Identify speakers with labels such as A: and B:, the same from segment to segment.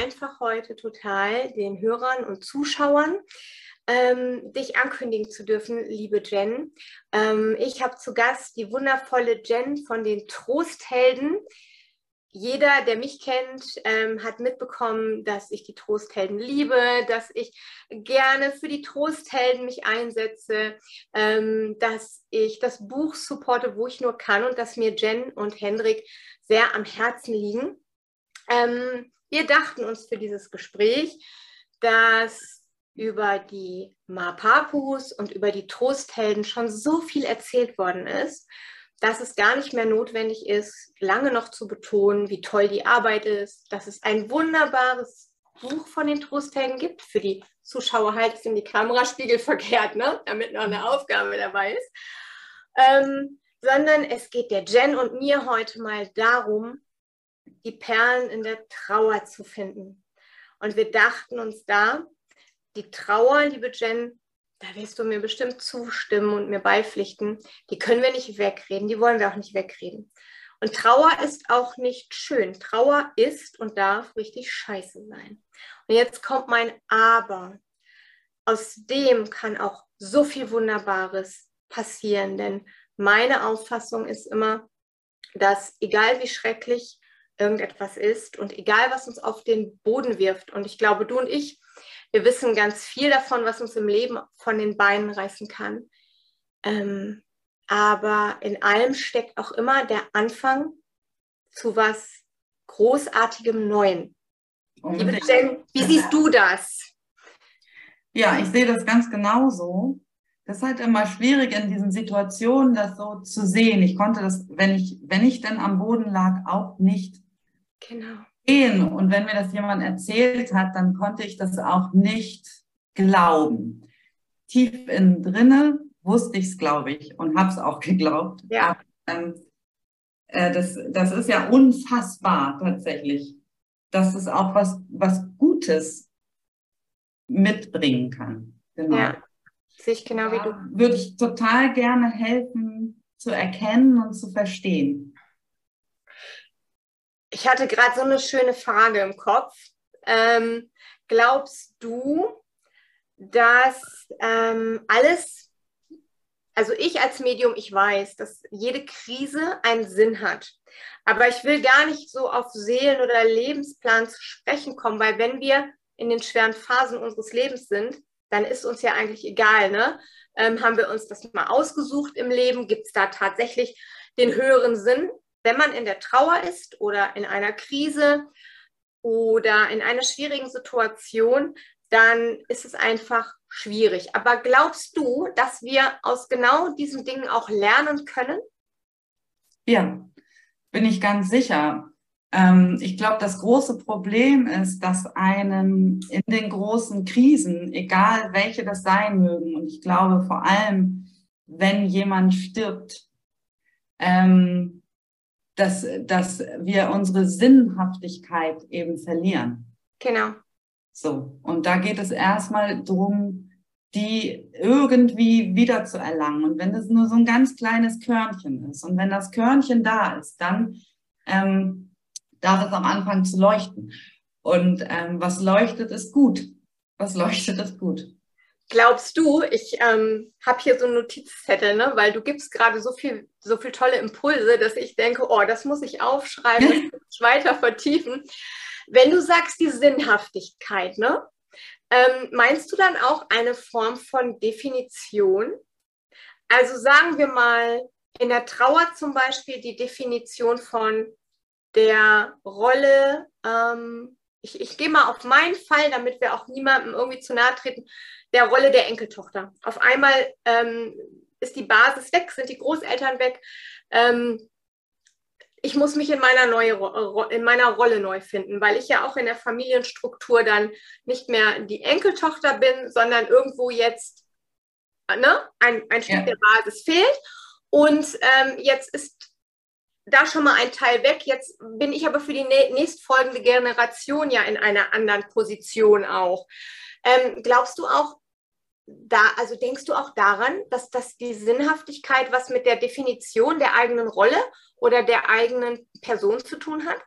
A: einfach heute total, den Hörern und Zuschauern ähm, dich ankündigen zu dürfen, liebe Jen. Ähm, ich habe zu Gast die wundervolle Jen von den Trosthelden. Jeder, der mich kennt, ähm, hat mitbekommen, dass ich die Trosthelden liebe, dass ich gerne für die Trosthelden mich einsetze, ähm, dass ich das Buch supporte, wo ich nur kann und dass mir Jen und Hendrik sehr am Herzen liegen. Ähm, wir dachten uns für dieses Gespräch, dass über die Mapapus und über die Trosthelden schon so viel erzählt worden ist, dass es gar nicht mehr notwendig ist, lange noch zu betonen, wie toll die Arbeit ist, dass es ein wunderbares Buch von den Trosthelden gibt. Für die Zuschauer halt es in die Kameraspiegel verkehrt, ne? damit noch eine Aufgabe dabei ist. Ähm, sondern es geht der Jen und mir heute mal darum, die Perlen in der Trauer zu finden. Und wir dachten uns da, die Trauer, liebe Jen, da wirst du mir bestimmt zustimmen und mir beipflichten, die können wir nicht wegreden, die wollen wir auch nicht wegreden. Und Trauer ist auch nicht schön. Trauer ist und darf richtig scheiße sein. Und jetzt kommt mein Aber. Aus dem kann auch so viel Wunderbares passieren, denn meine Auffassung ist immer, dass egal wie schrecklich irgendetwas ist und egal was uns auf den Boden wirft, und ich glaube, du und ich, wir wissen ganz viel davon, was uns im Leben von den Beinen reißen kann. Ähm, aber in allem steckt auch immer der Anfang zu was Großartigem Neuen. Liebe Jen, wie siehst du das?
B: Ja, ich sehe das ganz genauso. Das ist halt immer schwierig in diesen Situationen, das so zu sehen. Ich konnte das, wenn ich, wenn ich dann am Boden lag, auch nicht genau sehen. Und wenn mir das jemand erzählt hat, dann konnte ich das auch nicht glauben. Tief innen drinne wusste ich es, glaube ich, und habe es auch geglaubt. Ja. Aber, ähm, äh, das, das ist ja unfassbar tatsächlich, dass es auch was, was Gutes mitbringen kann.
A: Genau. Ja, sehe ich genau wie du.
B: Würde ich total gerne helfen zu erkennen und zu verstehen.
A: Ich hatte gerade so eine schöne Frage im Kopf. Ähm, glaubst du, dass ähm, alles, also ich als Medium, ich weiß, dass jede Krise einen Sinn hat. Aber ich will gar nicht so auf Seelen- oder Lebensplan zu sprechen kommen, weil wenn wir in den schweren Phasen unseres Lebens sind, dann ist uns ja eigentlich egal, ne? Ähm, haben wir uns das mal ausgesucht im Leben? Gibt es da tatsächlich den höheren Sinn? Wenn man in der Trauer ist oder in einer Krise oder in einer schwierigen Situation, dann ist es einfach schwierig. Aber glaubst du, dass wir aus genau diesen Dingen auch lernen können?
B: Ja, bin ich ganz sicher. Ähm, ich glaube, das große Problem ist, dass einen in den großen Krisen, egal welche das sein mögen, und ich glaube vor allem, wenn jemand stirbt, ähm, dass, dass wir unsere Sinnhaftigkeit eben verlieren.
A: Genau.
B: So, und da geht es erstmal darum, die irgendwie wieder zu erlangen. Und wenn das nur so ein ganz kleines Körnchen ist und wenn das Körnchen da ist, dann ähm, darf es am Anfang zu leuchten. Und ähm, was leuchtet, ist gut. Was leuchtet, ist gut.
A: Glaubst du, ich ähm, habe hier so einen Notizzettel, ne? weil du gibst gerade so viel, so viel tolle Impulse, dass ich denke, oh, das muss ich aufschreiben, das muss ich weiter vertiefen. Wenn du sagst die Sinnhaftigkeit, ne? Ähm, meinst du dann auch eine Form von Definition? Also sagen wir mal in der Trauer zum Beispiel die Definition von der Rolle, ähm, ich, ich gehe mal auf meinen Fall, damit wir auch niemandem irgendwie zu nahe treten, der Rolle der Enkeltochter. Auf einmal ähm, ist die Basis weg, sind die Großeltern weg. Ähm, ich muss mich in meiner, neue, in meiner Rolle neu finden, weil ich ja auch in der Familienstruktur dann nicht mehr die Enkeltochter bin, sondern irgendwo jetzt ne, ein, ein Stück ja. der Basis fehlt. Und ähm, jetzt ist da schon mal ein Teil weg. Jetzt bin ich aber für die nächstfolgende Generation ja in einer anderen Position auch. Ähm, glaubst du auch, da, also denkst du auch daran, dass das die Sinnhaftigkeit was mit der Definition der eigenen Rolle oder der eigenen Person zu tun hat?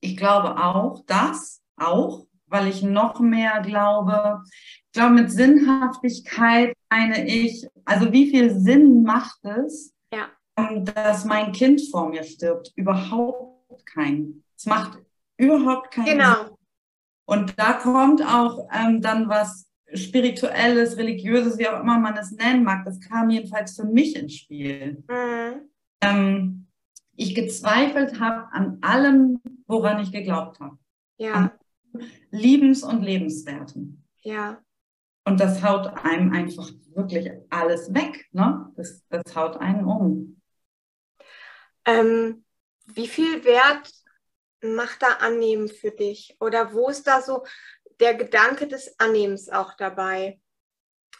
B: ich glaube auch, das auch, weil ich noch mehr glaube, ich glaube, mit Sinnhaftigkeit meine ich, also wie viel Sinn macht es,
A: ja.
B: Dass mein Kind vor mir stirbt? Überhaupt keinen. Es macht überhaupt keinen
A: genau.
B: Sinn. Und da kommt auch ähm, dann was Spirituelles, Religiöses, wie auch immer man es nennen mag. Das kam jedenfalls für mich ins Spiel. Mhm. Ähm, ich gezweifelt habe an allem, woran ich geglaubt habe.
A: Ja.
B: Liebens- und Lebenswerten.
A: Ja.
B: Und das haut einem einfach wirklich alles weg. Ne? Das, das haut einen um.
A: Ähm, wie viel Wert macht da Annehmen für dich? Oder wo ist da so der Gedanke des Annehmens auch dabei?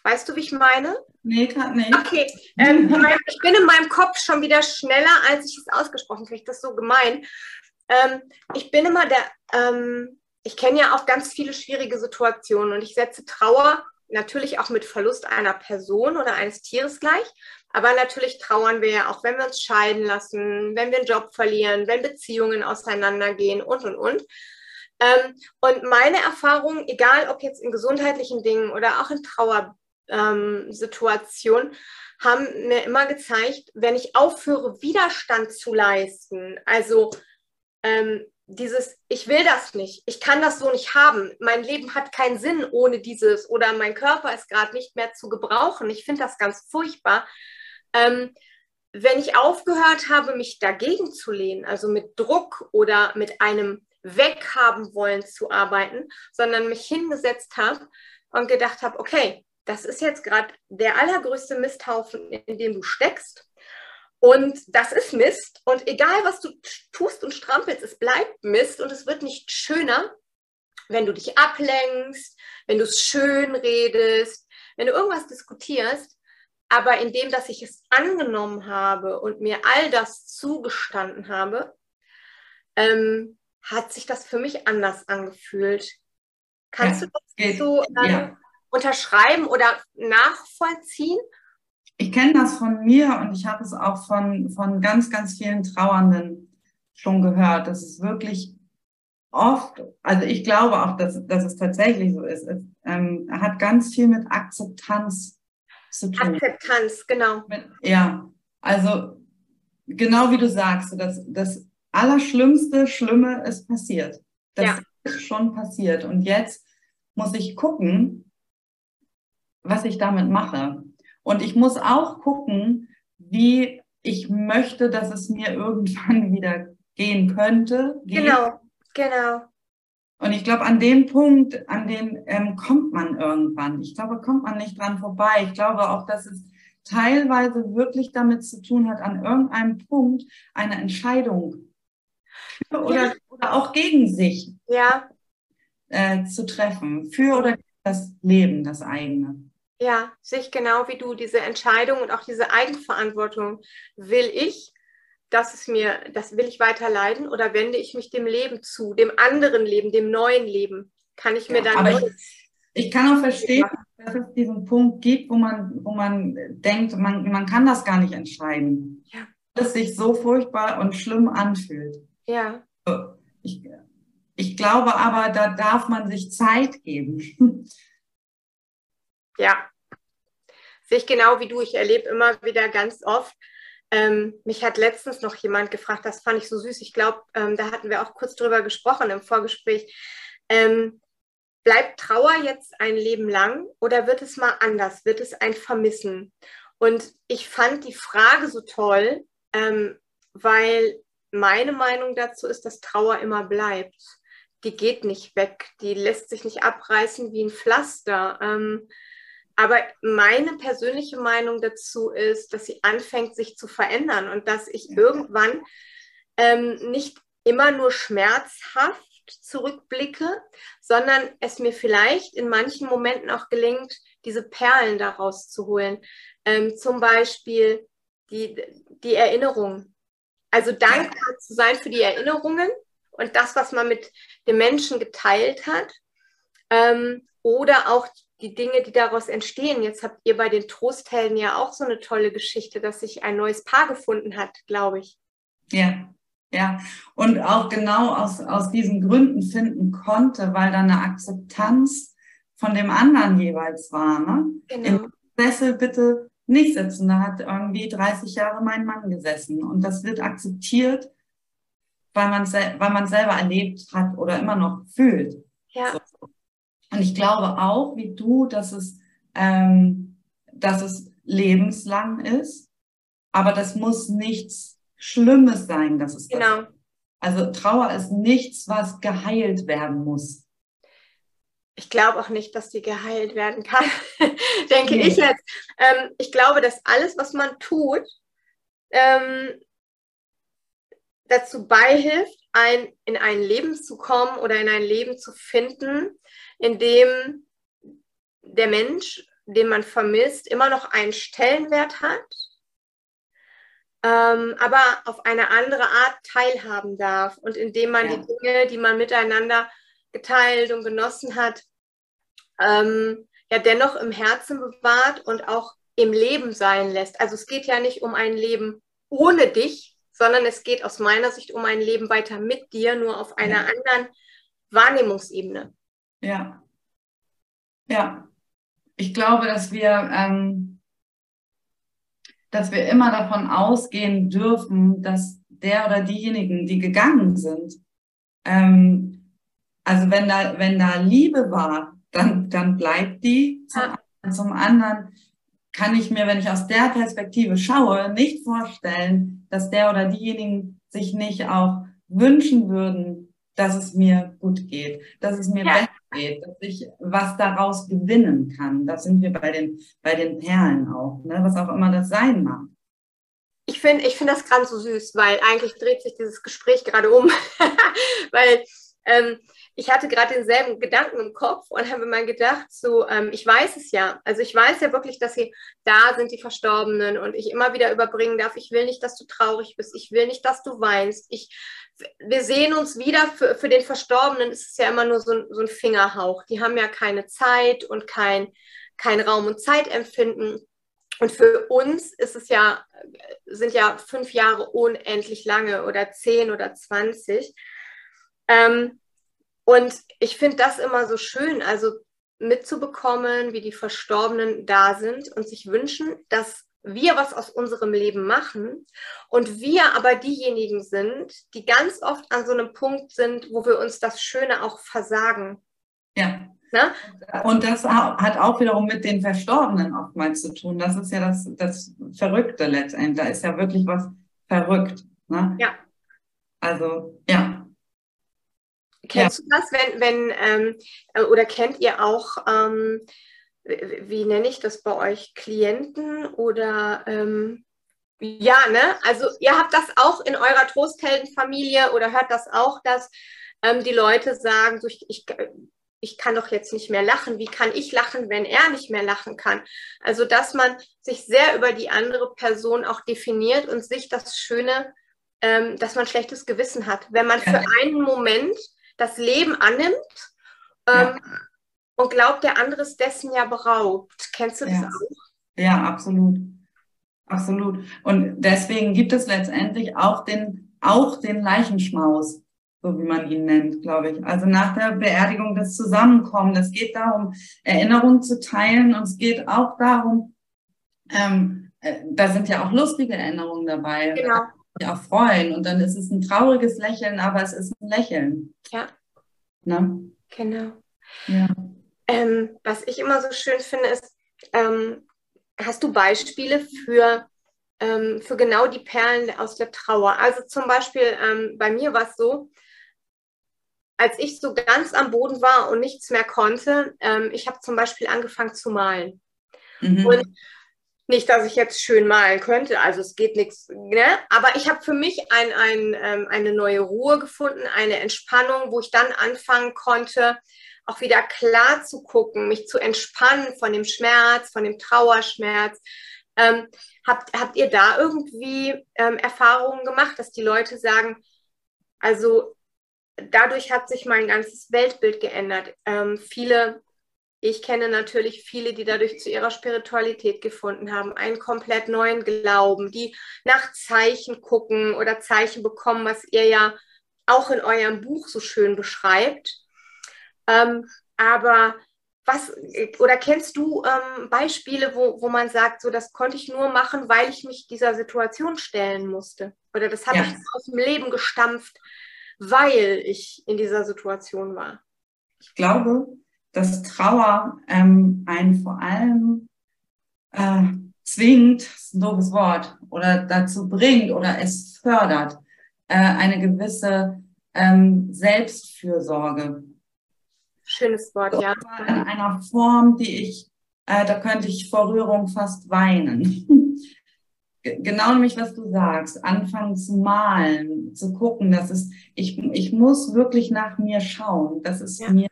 A: Weißt du, wie ich meine?
B: Nee, gerade nicht.
A: Okay, ähm, ich bin in meinem Kopf schon wieder schneller, als ich es ausgesprochen kriege. Das ist so gemein. Ähm, ich bin immer der, ähm, ich kenne ja auch ganz viele schwierige Situationen und ich setze Trauer natürlich auch mit Verlust einer Person oder eines Tieres gleich. Aber natürlich trauern wir ja auch, wenn wir uns scheiden lassen, wenn wir einen Job verlieren, wenn Beziehungen auseinandergehen und, und, und. Ähm, und meine Erfahrung, egal ob jetzt in gesundheitlichen Dingen oder auch in Trauersituationen, ähm, haben mir immer gezeigt, wenn ich aufhöre, Widerstand zu leisten, also ähm, dieses, ich will das nicht, ich kann das so nicht haben, mein Leben hat keinen Sinn ohne dieses oder mein Körper ist gerade nicht mehr zu gebrauchen, ich finde das ganz furchtbar. Ähm, wenn ich aufgehört habe, mich dagegen zu lehnen, also mit Druck oder mit einem Weghaben wollen zu arbeiten, sondern mich hingesetzt habe und gedacht habe, okay, das ist jetzt gerade der allergrößte Misthaufen, in dem du steckst. Und das ist Mist. Und egal, was du tust und strampelst, es bleibt Mist und es wird nicht schöner, wenn du dich ablenkst, wenn du es schön redest, wenn du irgendwas diskutierst. Aber indem, dass ich es angenommen habe und mir all das zugestanden habe, ähm, hat sich das für mich anders angefühlt. Kannst ja, du das so ähm, ja. unterschreiben oder nachvollziehen?
B: Ich kenne das von mir und ich habe es auch von, von ganz, ganz vielen Trauernden schon gehört, dass es wirklich oft, also ich glaube auch, dass, dass es tatsächlich so ist, es ähm, hat ganz viel mit Akzeptanz zu tun.
A: Akzeptanz, genau.
B: Ja, also genau wie du sagst, das, das Allerschlimmste, Schlimme ist passiert. Das ja. ist schon passiert. Und jetzt muss ich gucken, was ich damit mache. Und ich muss auch gucken, wie ich möchte, dass es mir irgendwann wieder gehen könnte.
A: Geht. Genau, genau.
B: Und ich glaube, an dem Punkt, an den ähm, kommt man irgendwann. Ich glaube, kommt man nicht dran vorbei. Ich glaube auch, dass es teilweise wirklich damit zu tun hat, an irgendeinem Punkt eine Entscheidung für oder, oder auch gegen sich
A: ja.
B: äh, zu treffen. Für oder gegen das Leben, das eigene.
A: Ja, sich genau wie du diese Entscheidung und auch diese Eigenverantwortung. Will ich, dass es mir, das will ich weiter leiden oder wende ich mich dem Leben zu, dem anderen Leben, dem neuen Leben? Kann ich mir ja, dann.
B: Aber ich, ich kann auch verstehen, dass es diesen Punkt gibt, wo man, wo man denkt, man, man kann das gar nicht entscheiden.
A: Ja.
B: Dass es sich so furchtbar und schlimm anfühlt.
A: Ja.
B: Ich, ich glaube aber, da darf man sich Zeit geben.
A: Ja, sehe ich genau wie du. Ich erlebe immer wieder ganz oft. Ähm, mich hat letztens noch jemand gefragt, das fand ich so süß. Ich glaube, ähm, da hatten wir auch kurz drüber gesprochen im Vorgespräch. Ähm, bleibt Trauer jetzt ein Leben lang oder wird es mal anders? Wird es ein Vermissen? Und ich fand die Frage so toll, ähm, weil meine Meinung dazu ist, dass Trauer immer bleibt. Die geht nicht weg, die lässt sich nicht abreißen wie ein Pflaster. Aber meine persönliche Meinung dazu ist, dass sie anfängt, sich zu verändern und dass ich irgendwann ähm, nicht immer nur schmerzhaft zurückblicke, sondern es mir vielleicht in manchen Momenten auch gelingt, diese Perlen daraus zu holen. Ähm, zum Beispiel die, die Erinnerung. Also dankbar zu sein für die Erinnerungen und das, was man mit dem Menschen geteilt hat. Ähm, oder auch die Dinge, die daraus entstehen. Jetzt habt ihr bei den Trosthelden ja auch so eine tolle Geschichte, dass sich ein neues Paar gefunden hat, glaube ich.
B: Ja. Ja, und auch genau aus, aus diesen Gründen finden konnte, weil da eine Akzeptanz von dem anderen jeweils war. Ne? Genau. Im Sessel bitte nicht sitzen. Da hat irgendwie 30 Jahre mein Mann gesessen. Und das wird akzeptiert, weil man weil man selber erlebt hat oder immer noch fühlt. Und ich glaube auch, wie du, dass es, ähm, dass es lebenslang ist, aber das muss nichts Schlimmes sein, dass es
A: genau. Das
B: also Trauer ist nichts, was geheilt werden muss.
A: Ich glaube auch nicht, dass die geheilt werden kann, denke nee. ich jetzt. Ähm, ich glaube, dass alles, was man tut, ähm, dazu beihilft, ein, in ein Leben zu kommen oder in ein Leben zu finden, in dem der Mensch, den man vermisst, immer noch einen Stellenwert hat, ähm, aber auf eine andere Art teilhaben darf und indem man ja. die Dinge, die man miteinander geteilt und genossen hat, ähm, ja dennoch im Herzen bewahrt und auch im Leben sein lässt. Also es geht ja nicht um ein Leben ohne dich, sondern es geht aus meiner Sicht um ein Leben weiter mit dir, nur auf einer ja. anderen Wahrnehmungsebene.
B: Ja. Ja. Ich glaube, dass wir, ähm, dass wir immer davon ausgehen dürfen, dass der oder diejenigen, die gegangen sind, ähm, also wenn da, wenn da Liebe war, dann, dann bleibt die. Zum, zum anderen kann ich mir, wenn ich aus der Perspektive schaue, nicht vorstellen, dass der oder diejenigen sich nicht auch wünschen würden, dass es mir gut geht, dass es mir ja. besser geht, dass ich was daraus gewinnen kann. Da sind wir bei den, bei den Perlen auch, ne? was auch immer das sein mag.
A: Ich finde ich find das gerade so süß, weil eigentlich dreht sich dieses Gespräch gerade um. weil ähm, ich hatte gerade denselben Gedanken im Kopf und habe mir gedacht, so, ähm, ich weiß es ja. Also ich weiß ja wirklich, dass sie da sind, die Verstorbenen, und ich immer wieder überbringen darf, ich will nicht, dass du traurig bist, ich will nicht, dass du weinst. Ich, wir sehen uns wieder, für, für den Verstorbenen ist es ja immer nur so, so ein Fingerhauch. Die haben ja keine Zeit und kein, kein Raum- und Zeitempfinden. Und für uns ist es ja, sind ja fünf Jahre unendlich lange oder zehn oder zwanzig. Ähm, und ich finde das immer so schön, also mitzubekommen, wie die Verstorbenen da sind und sich wünschen, dass wir was aus unserem Leben machen und wir aber diejenigen sind, die ganz oft an so einem Punkt sind, wo wir uns das Schöne auch versagen.
B: Ja. Na? Ne? Und das hat auch wiederum mit den Verstorbenen oftmals zu tun. Das ist ja das, das Verrückte letztendlich. Da ist ja wirklich was verrückt. Ne?
A: Ja.
B: Also, ja.
A: Kennst ja. du das, wenn, wenn ähm, äh, oder kennt ihr auch, ähm, wie nenne ich das bei euch, Klienten oder ähm, ja, ne? Also ihr habt das auch in eurer Trostheldenfamilie oder hört das auch, dass ähm, die Leute sagen, so ich, ich, ich kann doch jetzt nicht mehr lachen. Wie kann ich lachen, wenn er nicht mehr lachen kann? Also, dass man sich sehr über die andere Person auch definiert und sich das Schöne, ähm, dass man schlechtes Gewissen hat. Wenn man für einen Moment das Leben annimmt ähm, ja. Und glaubt, der andere ist dessen ja beraubt. Kennst du das
B: ja.
A: auch?
B: Ja, absolut. Absolut. Und deswegen gibt es letztendlich auch den, auch den Leichenschmaus, so wie man ihn nennt, glaube ich. Also nach der Beerdigung das Zusammenkommen. Es geht darum, Erinnerungen zu teilen und es geht auch darum, ähm, äh, da sind ja auch lustige Erinnerungen dabei.
A: Genau
B: auch freuen. Und dann ist es ein trauriges Lächeln, aber es ist ein Lächeln.
A: Ja.
B: Ne?
A: Genau.
B: Ja.
A: Ähm, was ich immer so schön finde, ist, ähm, hast du Beispiele für, ähm, für genau die Perlen aus der Trauer? Also zum Beispiel ähm, bei mir war es so, als ich so ganz am Boden war und nichts mehr konnte, ähm, ich habe zum Beispiel angefangen zu malen. Mhm. Und nicht, dass ich jetzt schön malen könnte, also es geht nichts, ne? aber ich habe für mich ein, ein, ähm, eine neue Ruhe gefunden, eine Entspannung, wo ich dann anfangen konnte, auch wieder klar zu gucken, mich zu entspannen von dem Schmerz, von dem Trauerschmerz. Ähm, habt, habt ihr da irgendwie ähm, Erfahrungen gemacht, dass die Leute sagen, also dadurch hat sich mein ganzes Weltbild geändert. Ähm, viele ich kenne natürlich viele, die dadurch zu ihrer Spiritualität gefunden haben, einen komplett neuen Glauben, die nach Zeichen gucken oder Zeichen bekommen, was ihr ja auch in eurem Buch so schön beschreibt. Ähm, aber was, oder kennst du ähm, Beispiele, wo, wo man sagt, so das konnte ich nur machen, weil ich mich dieser Situation stellen musste? Oder das habe ja. ich aus dem Leben gestampft, weil ich in dieser Situation war?
B: Ich glaube, dass Trauer ähm, einen vor allem äh, zwingt, ist ein doofes Wort, oder dazu bringt oder es fördert, äh, eine gewisse ähm, Selbstfürsorge.
A: Schönes Wort, ja.
B: In einer Form, die ich, äh, da könnte ich vor Rührung fast weinen. genau nämlich, was du sagst, anfangen zu malen, zu gucken, dass es, ich, ich muss wirklich nach mir schauen, dass es ja. mir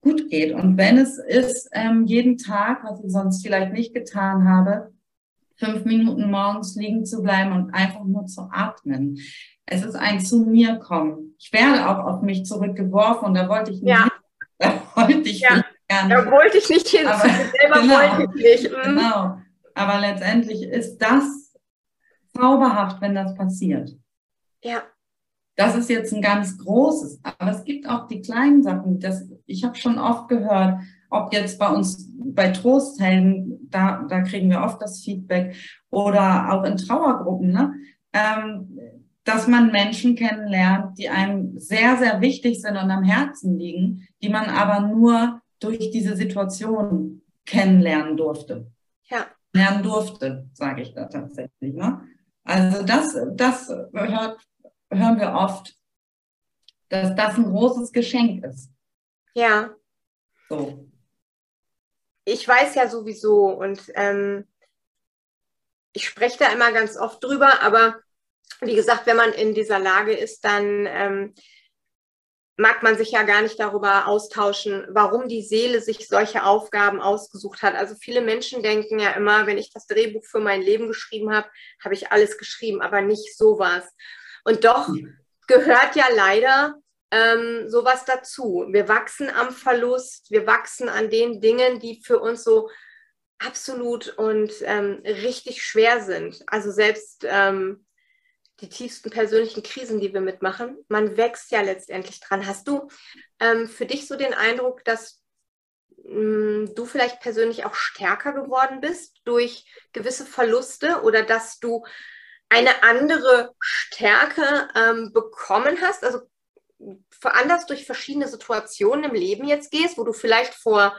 B: gut geht. Und wenn es ist, ähm, jeden Tag, was ich sonst vielleicht nicht getan habe, fünf Minuten morgens liegen zu bleiben und einfach nur zu atmen. Es ist ein zu mir kommen. Ich werde auch auf mich zurückgeworfen und da wollte ich nicht, ja.
A: Da wollte ich ja. nicht gerne. Da wollte ich nicht hin. Aber, selber
B: genau, wollte ich nicht. Mhm. Genau. Aber letztendlich ist das zauberhaft, wenn das passiert.
A: Ja.
B: Das ist jetzt ein ganz großes, aber es gibt auch die kleinen Sachen. Das, ich habe schon oft gehört, ob jetzt bei uns bei Trosthelden, da, da kriegen wir oft das Feedback, oder auch in Trauergruppen, ne? Ähm, dass man Menschen kennenlernt, die einem sehr, sehr wichtig sind und am Herzen liegen, die man aber nur durch diese Situation kennenlernen durfte.
A: Ja.
B: Lernen durfte, sage ich da tatsächlich. Ne? Also das, das hört hören wir oft, dass das ein großes Geschenk ist.
A: Ja.
B: So.
A: Ich weiß ja sowieso und ähm, ich spreche da immer ganz oft drüber, aber wie gesagt, wenn man in dieser Lage ist, dann ähm, mag man sich ja gar nicht darüber austauschen, warum die Seele sich solche Aufgaben ausgesucht hat. Also viele Menschen denken ja immer, wenn ich das Drehbuch für mein Leben geschrieben habe, habe ich alles geschrieben, aber nicht sowas. Und doch gehört ja leider ähm, sowas dazu. Wir wachsen am Verlust, wir wachsen an den Dingen, die für uns so absolut und ähm, richtig schwer sind. Also selbst ähm, die tiefsten persönlichen Krisen, die wir mitmachen, man wächst ja letztendlich dran. Hast du ähm, für dich so den Eindruck, dass mh, mm, du vielleicht persönlich auch stärker geworden bist durch gewisse Verluste oder dass du eine andere Stärke ähm, bekommen hast, also anders durch verschiedene Situationen im Leben jetzt gehst, wo du vielleicht vor,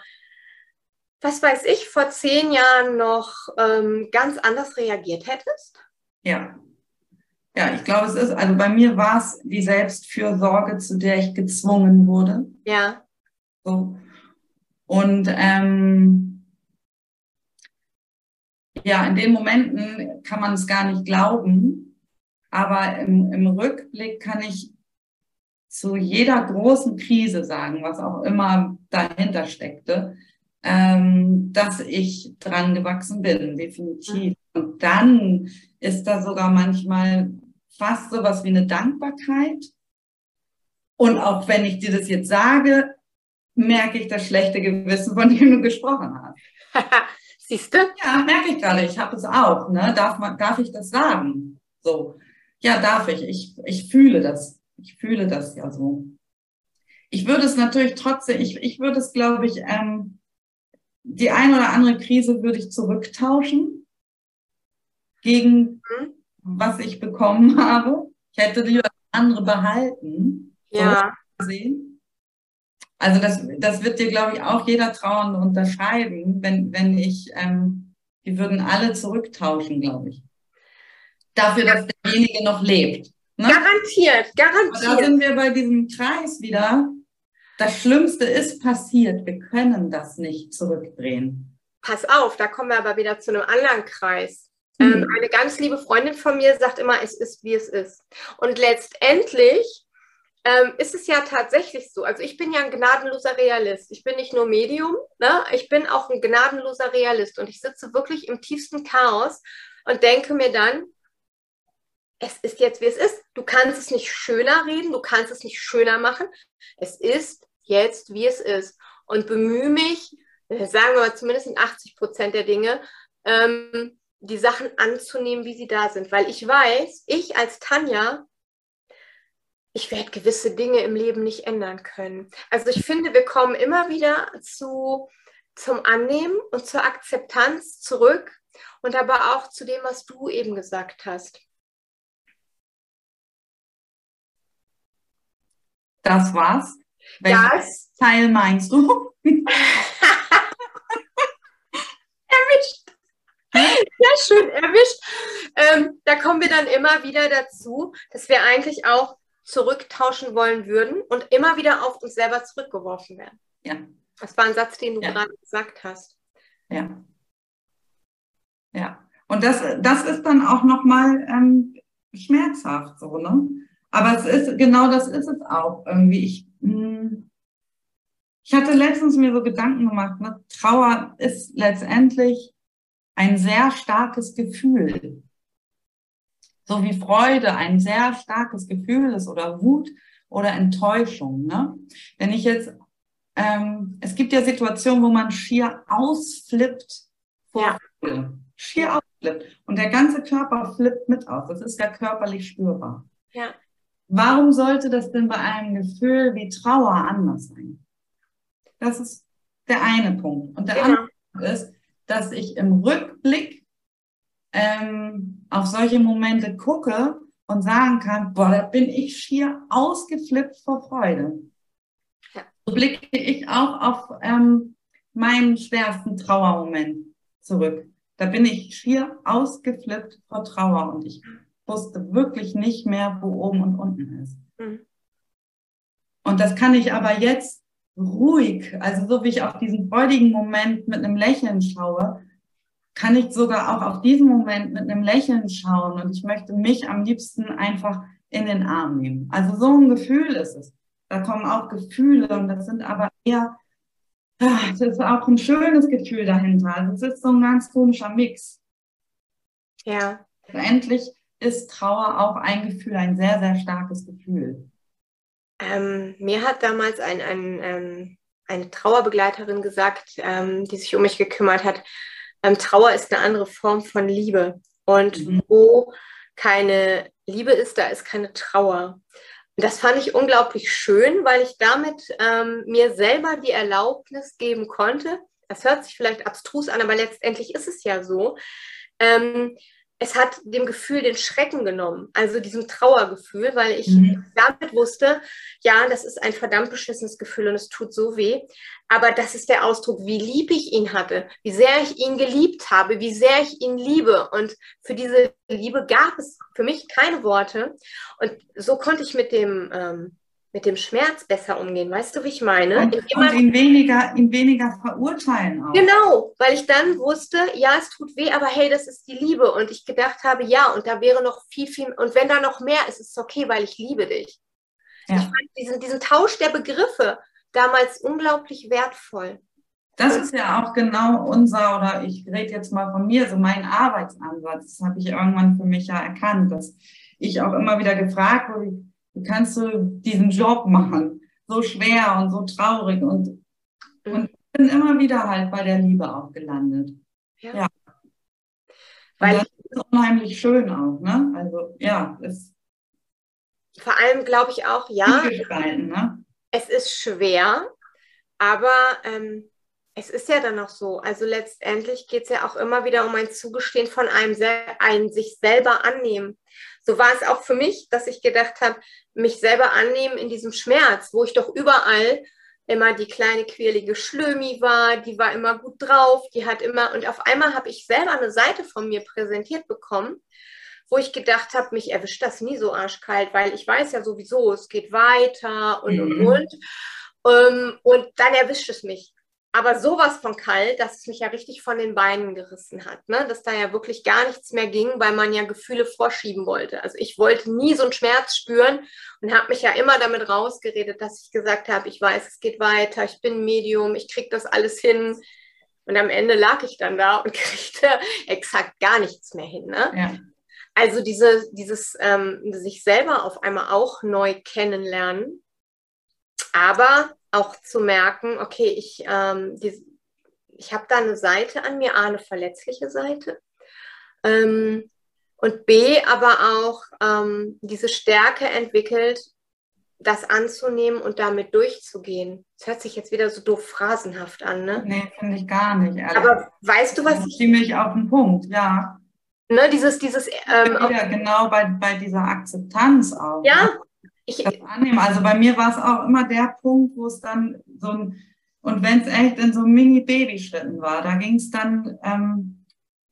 A: was weiß ich, vor zehn Jahren noch ähm, ganz anders reagiert hättest?
B: Ja. Ja, ich glaube, es ist, also bei mir war es die Selbstfürsorge, zu der ich gezwungen wurde.
A: Ja.
B: So. Und ähm, ja, in den Momenten kann man es gar nicht glauben, aber im, im Rückblick kann ich zu jeder großen Krise sagen, was auch immer dahinter steckte, ähm, dass ich dran gewachsen bin, definitiv. Und dann ist da sogar manchmal fast so was wie eine Dankbarkeit. Und auch wenn ich dir das jetzt sage, merke ich das schlechte Gewissen, von dem du gesprochen hast.
A: Siehst du?
B: Ja, merke ich gerade. Ich habe es auch. Ne? Darf, man, darf ich das sagen? So. Ja, darf ich. ich. Ich fühle das. Ich fühle das ja so. Ich würde es natürlich trotzdem, ich, ich würde es, glaube ich, ähm, die ein oder andere Krise würde ich zurücktauschen gegen mhm. Was ich bekommen habe. Ich hätte lieber andere behalten.
A: Ja.
B: Sehen. Also das, das wird dir, glaube ich, auch jeder Trauernde unterschreiben, wenn, wenn ich, ähm, die würden alle zurücktauschen, glaube ich. Dafür, dass derjenige noch lebt.
A: Ne? Garantiert, garantiert.
B: da sind wir bei diesem Kreis wieder. Das Schlimmste ist passiert. Wir können das nicht zurückdrehen.
A: Pass auf, da kommen wir aber wieder zu einem anderen Kreis. Hm. Ähm, eine ganz liebe Freundin von mir sagt immer, es ist, wie es ist. Und letztendlich ähm, ist es ja tatsächlich so. Also ich bin ja ein gnadenloser Realist. Ich bin nicht nur Medium, ne? ich bin auch ein gnadenloser Realist und ich sitze wirklich im tiefsten Chaos und denke mir dann, es ist jetzt, wie es ist. Du kannst es nicht schöner reden, du kannst es nicht schöner machen. Es ist jetzt, wie es ist. und bemühe mich, äh, sagen wir mal zumindest in 80 Prozent der Dinge, ähm, die Sachen anzunehmen, wie sie da sind. Weil ich weiß, ich als Tanja, ich werde gewisse Dinge im Leben nicht ändern können. Also ich finde, wir kommen immer wieder zu, zum Annehmen und zur Akzeptanz zurück und aber auch zu dem, was du eben gesagt hast.
B: Das war's. Welches Teil meinst du?
A: erwischt. Sehr schön erwischt. Ähm, da kommen wir dann immer wieder dazu, dass wir eigentlich auch zurücktauschen wollen würden und immer wieder auf uns selber zurückgeworfen werden.
B: Ja.
A: Das war ein Satz, den du ja. gerade gesagt hast.
B: Ja. Ja. Und das, das ist dann auch nochmal ähm, schmerzhaft so, ne? Aber es ist, genau das ist es auch irgendwie. Ich, mh, hm, ich hatte letztens mir so Gedanken gemacht, ne? Trauer ist letztendlich ein sehr starkes Gefühl. So wie Freude ein sehr starkes Gefühl ist oder Wut oder Enttäuschung. Ne? Wenn ich jetzt, ähm, es gibt ja Situationen, wo man schier ausflippt vor ja. Schier ausflippt. Und der ganze Körper flippt mit aus. Das ist ja körperlich spürbar.
A: Ja.
B: Warum sollte das denn bei einem Gefühl wie Trauer anders sein? Das ist der eine Punkt. Und der genau. andere Punkt ist, dass ich im Rückblick ähm, auf solche Momente gucke und sagen kann, boah, da bin ich schier ausgeflippt vor Freude. Ja. So blicke ich auch auf ähm, meinen schwersten Trauermoment zurück. Da bin ich schier ausgeflippt vor Trauer und ich wusste wirklich nicht mehr, wo oben und unten ist. Mhm. Und das kann ich aber jetzt ruhig, also so wie ich auf diesen freudigen Moment mit einem Lächeln schaue, kann ich sogar auch auf diesen Moment mit einem Lächeln schauen und ich möchte mich am liebsten einfach in den Arm nehmen. Also so ein Gefühl ist es. Da kommen auch Gefühle und das sind aber eher, ah, das ist auch ein schönes Gefühl dahinter. Also es ist so ein ganz komischer Mix.
A: Ja.
B: Endlich ist Trauer auch ein Gefühl, ein sehr, sehr starkes Gefühl.
A: Ähm, mir hat damals ein, ein, ähm, eine Trauerbegleiterin gesagt, ähm, die sich um mich gekümmert hat, ähm, Trauer ist eine andere Form von Liebe. Und mhm. wo keine Liebe ist, da ist keine Trauer. Und das fand ich unglaublich schön, weil ich damit ähm, mir selber die Erlaubnis geben konnte. Das hört sich vielleicht abstrus an, aber letztendlich ist es ja so. Es hat dem Gefühl den Schrecken genommen, also diesem Trauergefühl, weil ich mhm. damit wusste, ja, das ist ein verdammt beschissenes Gefühl und es tut so weh. Aber das ist der Ausdruck, wie lieb ich ihn hatte, wie sehr ich ihn geliebt habe, wie sehr ich ihn liebe. Und für diese Liebe gab es für mich keine Worte. Und so konnte ich mit dem ähm, mit dem Schmerz besser umgehen. Weißt du, wie ich meine?
B: Und, und ihn, weniger, ihn weniger verurteilen
A: auch. Genau, weil ich dann wusste, ja, es tut weh, aber hey, das ist die Liebe. Und ich gedacht habe, ja, und da wäre noch viel, viel, und wenn da noch mehr ist, ist es okay, weil ich liebe dich. Ja. Ich fand diesen, diesen Tausch der Begriffe damals unglaublich wertvoll.
B: Das ist ja auch genau unser, oder ich rede jetzt mal von mir, so mein Arbeitsansatz. Das habe ich irgendwann für mich ja erkannt, dass ich auch immer wieder gefragt wurde, kannst du diesen Job machen? So schwer und so traurig und, mhm. und bin immer wieder halt bei der Liebe auch gelandet. Ja. ja. Weil das ist unheimlich schön auch, ne? Also ja, es
A: vor allem glaube ich auch, ja, ne? es ist schwer, aber ähm, es ist ja dann noch so. Also letztendlich geht es ja auch immer wieder um ein Zugestehen von einem, ein sich selber annehmen. So war es auch für mich, dass ich gedacht habe, mich selber annehmen in diesem Schmerz, wo ich doch überall immer die kleine quirlige Schlömi war, die war immer gut drauf, die hat immer, und auf einmal habe ich selber eine Seite von mir präsentiert bekommen, wo ich gedacht habe, mich erwischt das nie so arschkalt, weil ich weiß ja sowieso, es geht weiter und mhm. und und. Ähm, und dann erwischt es mich aber sowas von kalt, dass es mich ja richtig von den Beinen gerissen hat, ne? dass da ja wirklich gar nichts mehr ging, weil man ja Gefühle vorschieben wollte. Also ich wollte nie so einen Schmerz spüren und habe mich ja immer damit rausgeredet, dass ich gesagt habe, ich weiß, es geht weiter, ich bin Medium, ich kriege das alles hin. Und am Ende lag ich dann da und kriegte exakt gar nichts mehr hin. Ne? Ja. Also diese, dieses ähm, sich selber auf einmal auch neu kennenlernen, aber auch zu merken, okay, ich, ähm, die, ich habe da eine Seite an mir, A, eine verletzliche Seite. Ähm, und B, aber auch ähm, diese Stärke entwickelt, das anzunehmen und damit durchzugehen. Das hört sich jetzt wieder so doof phrasenhaft an, ne?
B: Nee, finde ich gar nicht.
A: Ehrlich. Aber weißt du, was
B: ich... Ziemlich auf den Punkt, ja.
A: Ne, dieses, dieses...
B: Ähm, ja, genau bei, bei dieser Akzeptanz auch.
A: Ja, ne?
B: Ich... annehmen. Also bei mir war es auch immer der Punkt, wo es dann so ein... Und wenn es echt in so Mini-Baby-Schritten war, da ging es dann ähm,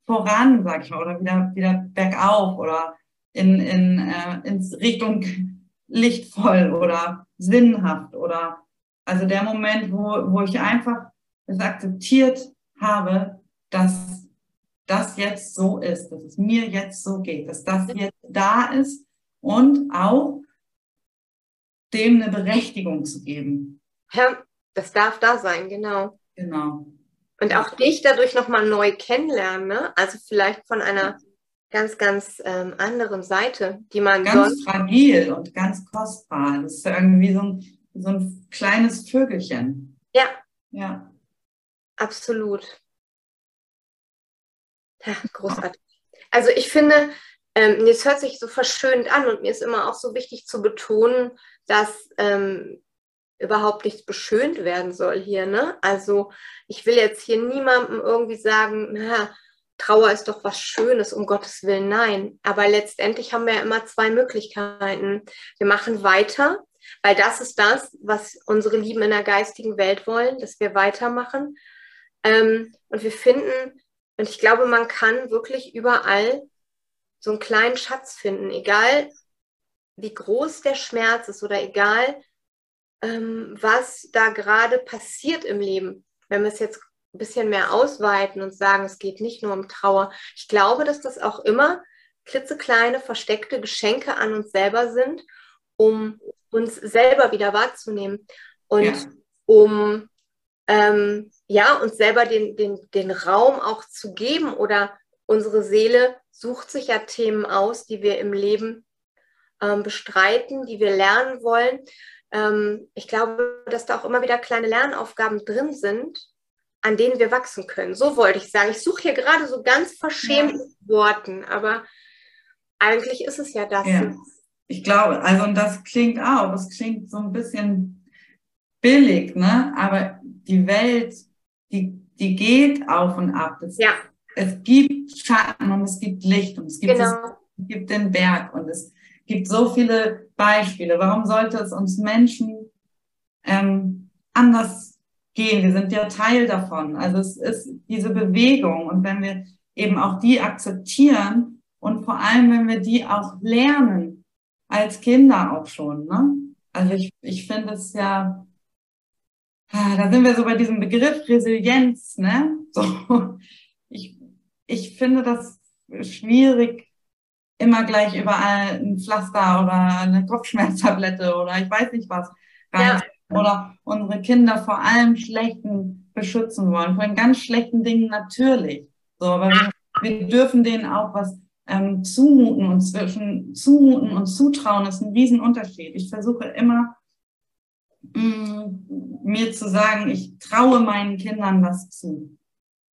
B: voran, sag ich mal, oder wieder, wieder bergauf oder in, in, äh, in Richtung lichtvoll oder sinnhaft oder also der Moment, wo, wo ich einfach es akzeptiert habe, dass das jetzt so ist, dass es mir jetzt so geht, dass das jetzt da ist und auch dem eine Berechtigung zu geben.
A: Ja, das darf da sein, genau.
B: Genau.
A: Und auch dich dadurch nochmal neu kennenlernen, ne? Also vielleicht von einer ganz, ganz ähm, anderen Seite, die man
B: ganz fragil und ganz kostbar. Das ist irgendwie so ein, so ein kleines Vögelchen.
A: Ja.
B: Ja.
A: Absolut. Ja, großartig. Also ich finde, ähm, es hört sich so verschönt an und mir ist immer auch so wichtig zu betonen, dass ähm, überhaupt nichts beschönt werden soll hier. Ne? Also ich will jetzt hier niemandem irgendwie sagen, na, Trauer ist doch was Schönes, um Gottes Willen, nein. Aber letztendlich haben wir ja immer zwei Möglichkeiten. Wir machen weiter, weil das ist das, was unsere Lieben in der geistigen Welt wollen, dass wir weitermachen. Ähm, und wir finden, und ich glaube, man kann wirklich überall so einen kleinen Schatz finden, egal wie groß der Schmerz ist oder egal, ähm, was da gerade passiert im Leben. Wenn wir es jetzt ein bisschen mehr ausweiten und sagen, es geht nicht nur um Trauer. Ich glaube, dass das auch immer klitzekleine, versteckte Geschenke an uns selber sind, um uns selber wieder wahrzunehmen und ja. um ähm, ja, uns selber den, den, den Raum auch zu geben oder unsere Seele sucht sich ja Themen aus, die wir im Leben ähm, bestreiten, die wir lernen wollen. Ähm, ich glaube, dass da auch immer wieder kleine Lernaufgaben drin sind, an denen wir wachsen können. So wollte ich sagen. Ich suche hier gerade so ganz verschämt ja. Worten, aber eigentlich ist es ja das. Ja.
B: Ich glaube, also und das klingt auch, das klingt so ein bisschen billig, ne? Aber die Welt, die, die geht auf und ab. Es,
A: ja.
B: es gibt Schatten und es gibt Licht und es gibt, genau. es, es gibt den Berg und es gibt so viele Beispiele. Warum sollte es uns Menschen ähm, anders gehen. Wir sind ja Teil davon. Also es ist diese Bewegung. Und wenn wir eben auch die akzeptieren und vor allem, wenn wir die auch lernen, als Kinder auch schon. Ne? Also ich, ich finde es ja, ah, da sind wir so bei diesem Begriff Resilienz. Ne? So, ich, ich finde das schwierig, immer gleich überall ein Pflaster oder eine Kopfschmerztablette oder ich weiß nicht was rein. Ja oder unsere Kinder vor allem Schlechten beschützen wollen. Vor den ganz schlechten Dingen natürlich. So, aber wir, wir dürfen denen auch was ähm, zumuten und zwischen zumuten und zutrauen ist ein Riesenunterschied. Ich versuche immer mh, mm, mir zu sagen, ich traue meinen Kindern was zu.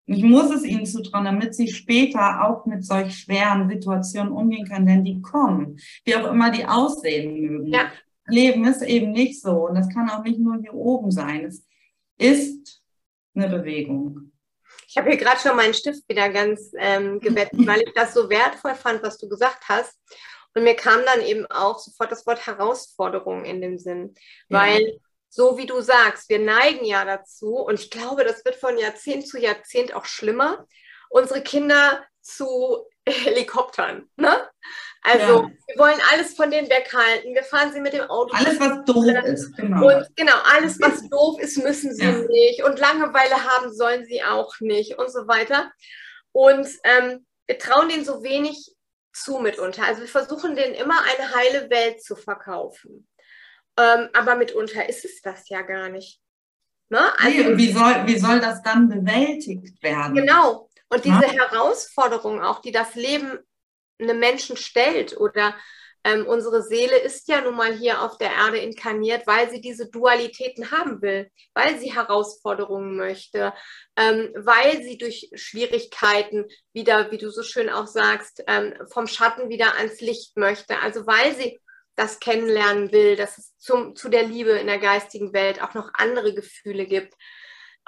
B: Ich muss es ihnen zutrauen, damit sie später auch mit solch schweren Situationen umgehen können, denn die kommen, wie auch immer die aussehen mögen. Ja. Leben ist eben nicht so. Und das kann auch nicht nur hier oben sein. Es ist eine Bewegung.
A: Ich habe hier gerade schon meinen Stift wieder ganz ähm, gewettet, weil ich das so wertvoll fand, was du gesagt hast. Und mir kam dann eben auch sofort das Wort Herausforderung in den Sinn. Weil, ja. So wie du sagst, wir neigen ja dazu, und ich glaube, das wird von Jahrzehnt zu Jahrzehnt auch schlimmer, unsere Kinder zu Helikoptern. Ne? Also ja. wir wollen alles von denen weghalten. Wir fahren sie mit dem Auto.
B: Alles, was doof ist,
A: genau. Und genau, alles, was doof ist, müssen sie ja. nicht. Und Langeweile haben sollen sie auch nicht und so weiter. Und ähm, wir trauen denen so wenig zu mitunter. Also wir versuchen denen immer eine heile Welt zu verkaufen. Ähm, aber mitunter ist es das ja gar nicht.
B: Ne? Also, nee, wie, soll, wie soll das dann bewältigt werden?
A: Genau. Und diese ja. Herausforderung auch, die das Leben einem Menschen stellt oder ähm, unsere Seele ist ja nun mal hier auf der Erde inkarniert, weil sie diese Dualitäten haben will, weil sie Herausforderungen möchte, ähm, weil sie durch Schwierigkeiten wieder, wie du so schön auch sagst, ähm, vom Schatten wieder ans Licht möchte. Also weil sie das kennenlernen will, dass es zum, zu der Liebe in der geistigen Welt auch noch andere Gefühle gibt.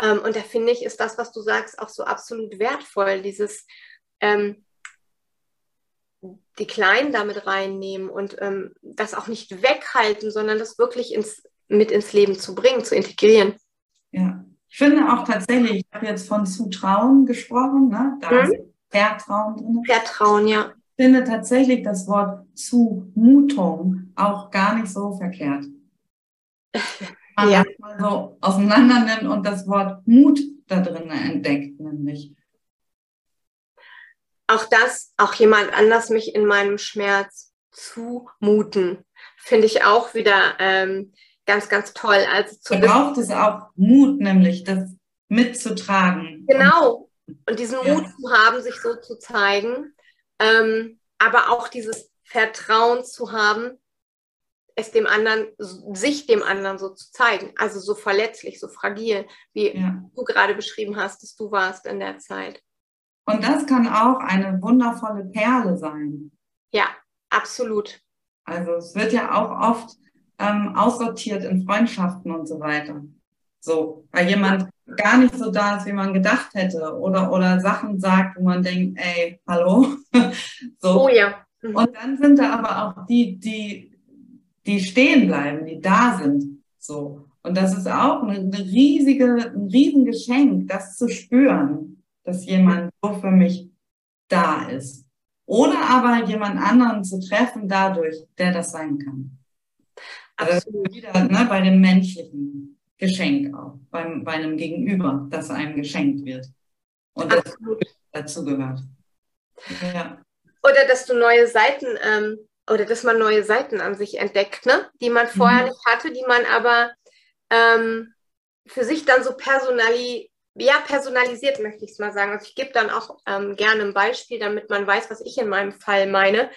A: Ähm, und da finde ich, ist das, was du sagst, auch so absolut wertvoll, dieses ähm, die Kleinen damit reinnehmen und ähm, das auch nicht weghalten, sondern das wirklich ins, mit ins Leben zu bringen, zu integrieren.
B: Ja, ich finde auch tatsächlich, ich habe jetzt von Zutrauen gesprochen, ne? da mhm. ist Vertrauen drin.
A: Vertrauen, ja.
B: Ich finde tatsächlich das Wort Zumutung auch gar nicht so verkehrt. Man ja. mal so auseinander nimmt und das Wort Mut da drin entdeckt, nämlich
A: auch das, auch jemand anders mich in meinem Schmerz zumuten, finde ich auch wieder ähm, ganz, ganz toll. Also
B: zu braucht es auch Mut, nämlich das mitzutragen.
A: Genau. Und diesen ja. Mut zu haben, sich so zu zeigen, ähm, aber auch dieses Vertrauen zu haben, es dem anderen, sich dem anderen so zu zeigen. Also so verletzlich, so fragil, wie ja. du gerade beschrieben hast, dass du warst in der Zeit.
B: Und das kann auch eine wundervolle Perle sein.
A: Ja, absolut.
B: Also es wird ja auch oft ähm, aussortiert in Freundschaften und so weiter. So, weil jemand gar nicht so da ist, wie man gedacht hätte oder, oder Sachen sagt, wo man denkt, ey, hallo.
A: so. Oh ja.
B: Mhm. Und dann sind da aber auch die, die, die stehen bleiben, die da sind. So. Und das ist auch eine, eine riesige, ein Riesengeschenk, das zu spüren dass jemand so für mich da ist. Oder aber jemand anderen zu treffen dadurch, der das sein kann. Also wieder ne, bei dem menschlichen Geschenk auch, beim, bei einem Gegenüber, das einem geschenkt wird. Und das dazu gehört.
A: Ja. Oder dass du neue Seiten ähm, oder dass man neue Seiten an sich entdeckt, ne? die man vorher mhm. nicht hatte, die man aber ähm, für sich dann so personali ja, personalisiert möchte ich es mal sagen. Also ich gebe dann auch ähm, gerne ein Beispiel, damit man weiß, was ich in meinem Fall meine.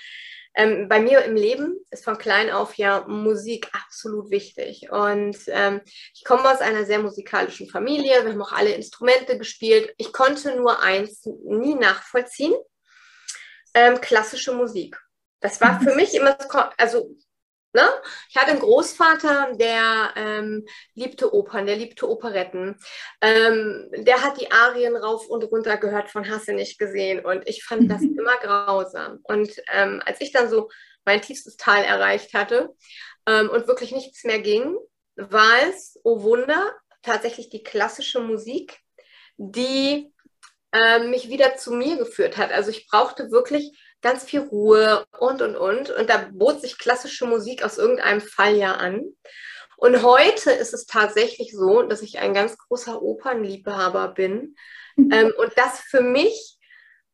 A: Ähm, bei mir im Leben ist von klein auf ja Musik absolut wichtig. Und ähm, ich komme aus einer sehr musikalischen Familie. Wir haben auch alle Instrumente gespielt. Ich konnte nur eins nie nachvollziehen. Ähm, klassische Musik. Das war für mich immer, also Ne? Ich hatte einen Großvater, der ähm, liebte Opern, der liebte Operetten. Ähm, der hat die Arien rauf und runter gehört von Hasse nicht gesehen. Und ich fand das mhm. immer grausam. Und ähm, als ich dann so mein tiefstes Tal erreicht hatte ähm, und wirklich nichts mehr ging, war es, oh Wunder, tatsächlich die klassische Musik, die ähm, mich wieder zu mir geführt hat. Also ich brauchte wirklich ganz viel Ruhe und, und, und. Und da bot sich klassische Musik aus irgendeinem Fall ja an. Und heute ist es tatsächlich so, dass ich ein ganz großer Opernliebhaber bin mhm. ähm, und das für mich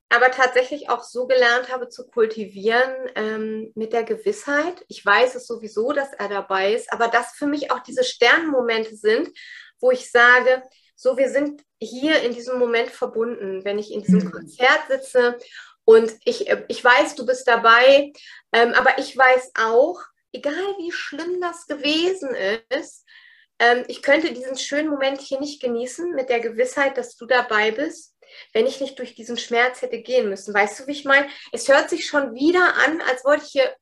A: aber tatsächlich auch so gelernt habe zu kultivieren ähm, mit der Gewissheit. Ich weiß es sowieso, dass er dabei ist, aber dass für mich auch diese Sternenmomente sind, wo ich sage, so, wir sind hier in diesem Moment verbunden. Wenn ich in diesem mhm. Konzert sitze und ich, äh, ich weiß, du bist dabei, ähm, aber ich weiß auch, egal wie schlimm das gewesen ist, ähm, ich könnte diesen schönen Moment hier nicht genießen mit der Gewissheit, dass du dabei bist, wenn ich nicht durch diesen Schmerz hätte gehen müssen. Weißt du, wie ich meine? Es hört sich schon wieder an, als wollte ich hier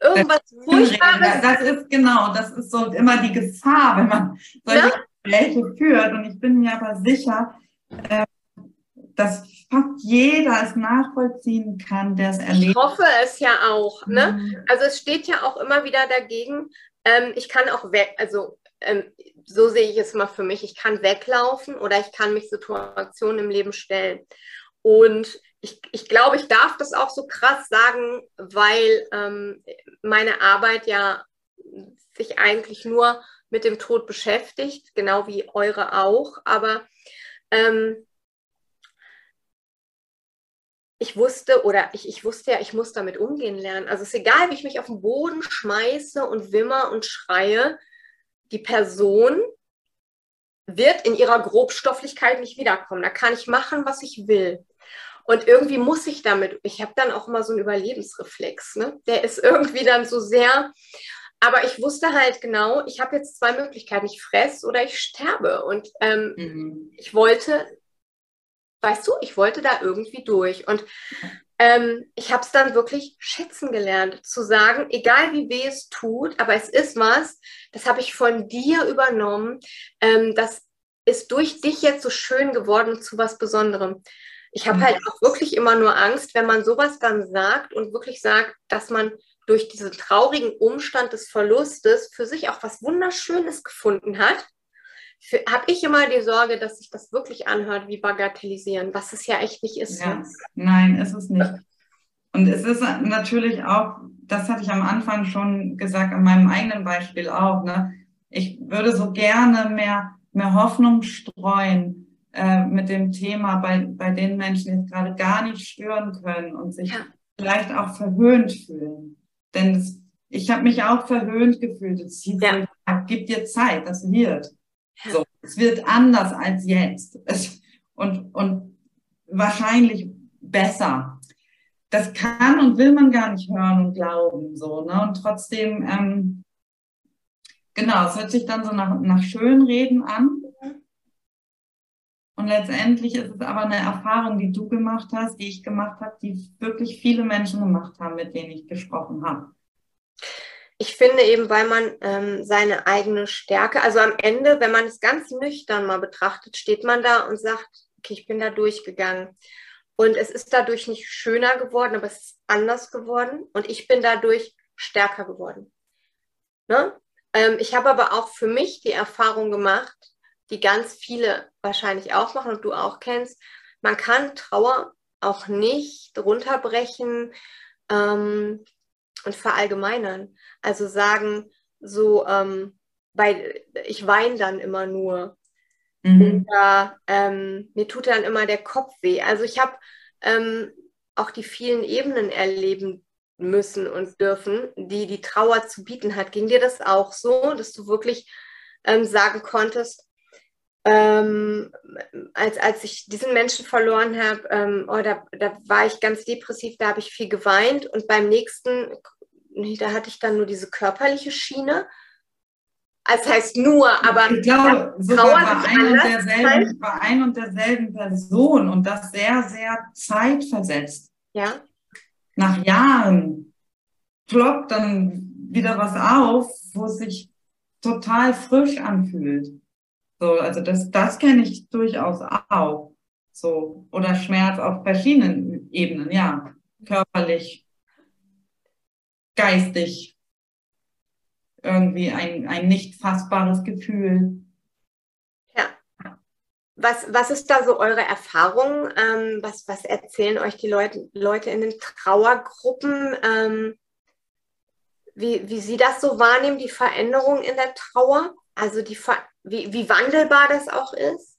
A: irgendwas Furchtbares.
B: Das ist genau, das ist so immer die Gefahr, wenn man solche ja? Gespräche führt. Und ich bin mir aber sicher, äh, dass fast jeder es nachvollziehen kann, der es erlebt.
A: Ich hoffe es ja auch. Ne? Mhm. Also es steht ja auch immer wieder dagegen, ähm, ich kann auch weg, also ähm, so sehe ich es mal für mich, ich kann weglaufen oder ich kann mich Situationen im Leben stellen. Und ich, ich glaube, ich darf das auch so krass sagen, weil ähm, meine Arbeit ja sich eigentlich nur mit dem Tod beschäftigt, genau wie eure auch. Aber ähm, ich wusste oder ich, ich wusste ja, ich muss damit umgehen lernen. Also es ist egal, wie ich mich auf den Boden schmeiße und wimmer und schreie, die Person wird in ihrer Grobstofflichkeit nicht wiederkommen. Da kann ich machen, was ich will. Und irgendwie muss ich damit, ich habe dann auch immer so einen Überlebensreflex, ne? Der ist irgendwie dann so sehr, aber ich wusste halt genau, ich habe jetzt zwei Möglichkeiten, ich fresse oder ich sterbe. Und ähm, mhm. ich wollte, weißt du, ich wollte da irgendwie durch. Und ähm, ich habe es dann wirklich schätzen gelernt, zu sagen, egal wie weh es tut, aber es ist was, das habe ich von dir übernommen, ähm, das ist durch dich jetzt so schön geworden zu was Besonderem. Ich habe mhm. halt auch wirklich immer nur Angst, wenn man sowas dann sagt und wirklich sagt, dass man durch diesen traurigen Umstand des Verlustes für sich auch was Wunderschönes gefunden hat, habe ich immer die Sorge, dass sich das wirklich anhört wie bagatellisieren, was es ja echt nicht ist.
B: Ja. Nein, ist es nicht. Und es ist natürlich auch, das hatte ich am Anfang schon gesagt, an meinem eigenen Beispiel auch, ne? ich würde so gerne mehr, mehr Hoffnung streuen äh, mit dem Thema bei, bei den Menschen, die es gerade gar nicht spüren können und sich ja. vielleicht auch verhöhnt fühlen. Denn das, ich habe mich auch verhöhnt gefühlt. Es hieß, ja. gib dir Zeit, das wird. So, es wird anders als jetzt. Und, und wahrscheinlich besser. Das kann und will man gar nicht hören und glauben. So, ne? Und trotzdem, ähm, genau, es hört sich dann so nach, nach Schönreden an. Und letztendlich ist es aber eine Erfahrung, die du gemacht hast, die ich gemacht habe, die wirklich viele Menschen gemacht haben, mit denen ich gesprochen habe
A: ich finde eben, weil man ähm, seine eigene Stärke, also am Ende, wenn man es ganz nüchtern mal betrachtet, steht man da und sagt, okay, ich bin da durchgegangen. Und es ist dadurch nicht schöner geworden, aber es ist anders geworden. Und ich bin dadurch stärker geworden. Ne? Ähm, ich habe aber auch für mich die Erfahrung gemacht, die ganz viele wahrscheinlich auch machen und du auch kennst. Man kann Trauer auch nicht runterbrechen ähm, und verallgemeinern. Also sagen, so, ähm, weil ich weine dann immer nur. Mhm. Oder ähm, mir tut dann immer der Kopf weh. Also ich habe ähm, auch die vielen Ebenen erleben müssen und dürfen, die die Trauer zu bieten hat. Ging dir das auch so, dass du wirklich ähm, sagen konntest, ähm, als, als ich diesen Menschen verloren habe, ähm, oh, da, da war ich ganz depressiv, da habe ich viel geweint und beim nächsten nee, da hatte ich dann nur diese körperliche Schiene. Das heißt nur, aber
B: ich glaube, sogar bei ein, und derselben, bei ein und derselben Person und das sehr, sehr zeitversetzt.
A: Ja.
B: Nach Jahren ploppt dann wieder was auf, wo es sich total frisch anfühlt. So, also das, das kenne ich durchaus auch. So, oder Schmerz auf verschiedenen Ebenen, ja. Körperlich, geistig irgendwie ein, ein nicht fassbares Gefühl.
A: Ja. Was, was ist da so eure Erfahrung? Ähm, was, was erzählen euch die Leute, Leute in den Trauergruppen? Ähm, wie, wie sie das so wahrnehmen, die Veränderung in der Trauer? Also die, wie, wie wandelbar das auch ist?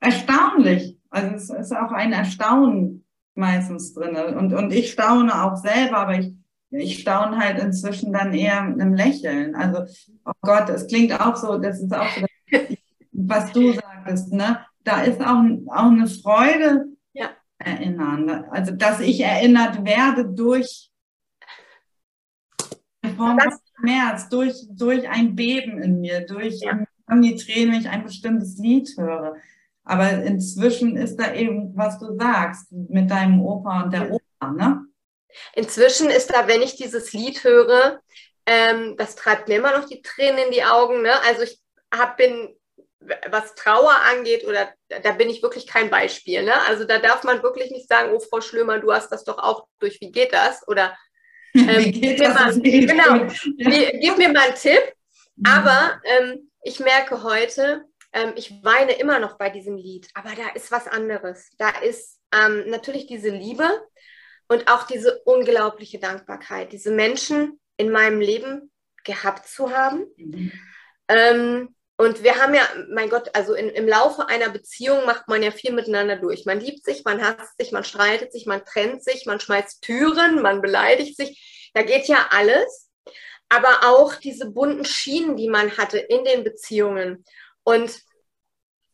B: Erstaunlich. Also es ist auch ein Erstaunen meistens drin. Und, und ich staune auch selber, aber ich, ich staune halt inzwischen dann eher mit einem Lächeln. Also, oh Gott, es klingt auch so, das ist auch so, was du sagtest, ne? Da ist auch, auch eine Freude ja. erinnern. Also, dass ich erinnert werde durch von Schmerz, durch, durch ein Beben in mir, durch ja. die Tränen, wenn ich ein bestimmtes Lied höre. Aber inzwischen ist da eben, was du sagst, mit deinem Opa und der Opa, ne?
A: Inzwischen ist da, wenn ich dieses Lied höre, ähm, das treibt mir immer noch die Tränen in die Augen. Ne? Also ich hab, bin, was Trauer angeht, oder da bin ich wirklich kein Beispiel. Ne? Also da darf man wirklich nicht sagen, oh Frau Schlömer, du hast das doch auch durch, wie geht das? Oder ähm, geht das? Mal, genau, gib mir mal einen Tipp. Mhm. Aber ähm, ich merke heute, ähm, ich weine immer noch bei diesem Lied, aber da ist was anderes. Da ist ähm, natürlich diese Liebe und auch diese unglaubliche Dankbarkeit, diese Menschen in meinem Leben gehabt zu haben. Mhm. Ähm, und wir haben ja, mein Gott, also in, im Laufe einer Beziehung macht man ja viel miteinander durch. Man liebt sich, man hasst sich, man streitet sich, man trennt sich, man schmeißt Türen, man beleidigt sich. Da geht ja alles. Aber auch diese bunten Schienen, die man hatte in den Beziehungen. Und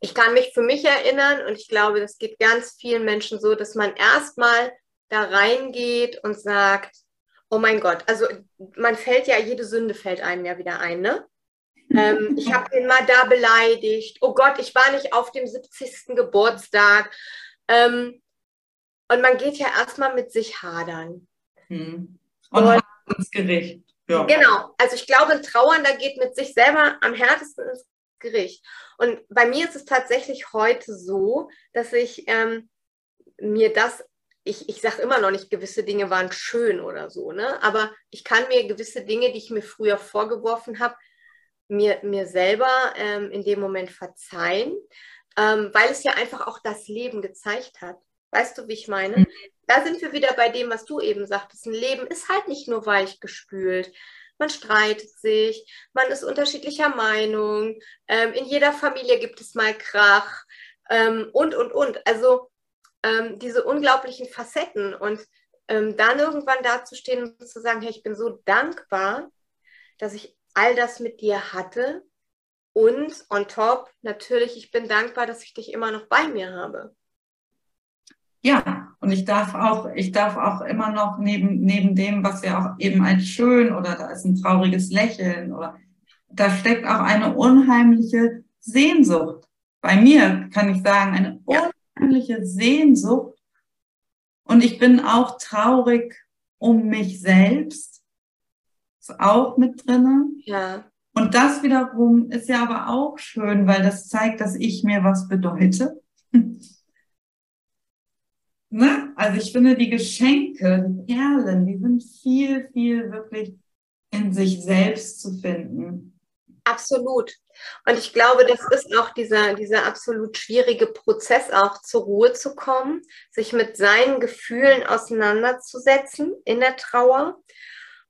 A: ich kann mich für mich erinnern und ich glaube, das geht ganz vielen Menschen so, dass man erstmal da reingeht und sagt, oh mein Gott, also man fällt ja, jede Sünde fällt einem ja wieder ein, ne? Ähm, ich habe den mal da beleidigt. Oh Gott, ich war nicht auf dem 70. Geburtstag. Ähm, und man geht ja erstmal mit sich hadern.
B: Hm. Und, und ins Gericht.
A: Ja. Genau. Also ich glaube, ein Trauernder geht mit sich selber am härtesten ins Gericht. Und bei mir ist es tatsächlich heute so, dass ich ähm, mir das, ich, ich sage immer noch nicht, gewisse Dinge waren schön oder so, ne? aber ich kann mir gewisse Dinge, die ich mir früher vorgeworfen habe, mir, mir selber ähm, in dem Moment verzeihen, ähm, weil es ja einfach auch das Leben gezeigt hat. Weißt du, wie ich meine? Mhm. Da sind wir wieder bei dem, was du eben sagtest. Ein Leben ist halt nicht nur weich gespült man streitet sich, man ist unterschiedlicher Meinung, ähm, in jeder Familie gibt es mal Krach ähm, und, und, und. Also ähm, diese unglaublichen Facetten und ähm, dann irgendwann dazustehen und zu sagen, hey, ich bin so dankbar, dass ich all das mit dir hatte und on top natürlich, ich bin dankbar, dass ich dich immer noch bei mir habe.
B: Ja, und ich darf auch, ich darf auch immer noch neben, neben dem, was wir auch eben als schön oder da ist ein trauriges Lächeln oder da steckt auch eine unheimliche Sehnsucht. Bei mir kann ich sagen, eine unheimliche Sehnsucht. Und ich bin auch traurig um mich selbst. Auch mit drinnen.
A: Ja.
B: Und das wiederum ist ja aber auch schön, weil das zeigt, dass ich mir was bedeute. ne? Also ich finde, die Geschenke, die Perlen, die sind viel, viel wirklich in sich selbst zu finden.
A: Absolut. Und ich glaube, das ist auch dieser, dieser absolut schwierige Prozess, auch zur Ruhe zu kommen, sich mit seinen Gefühlen auseinanderzusetzen in der Trauer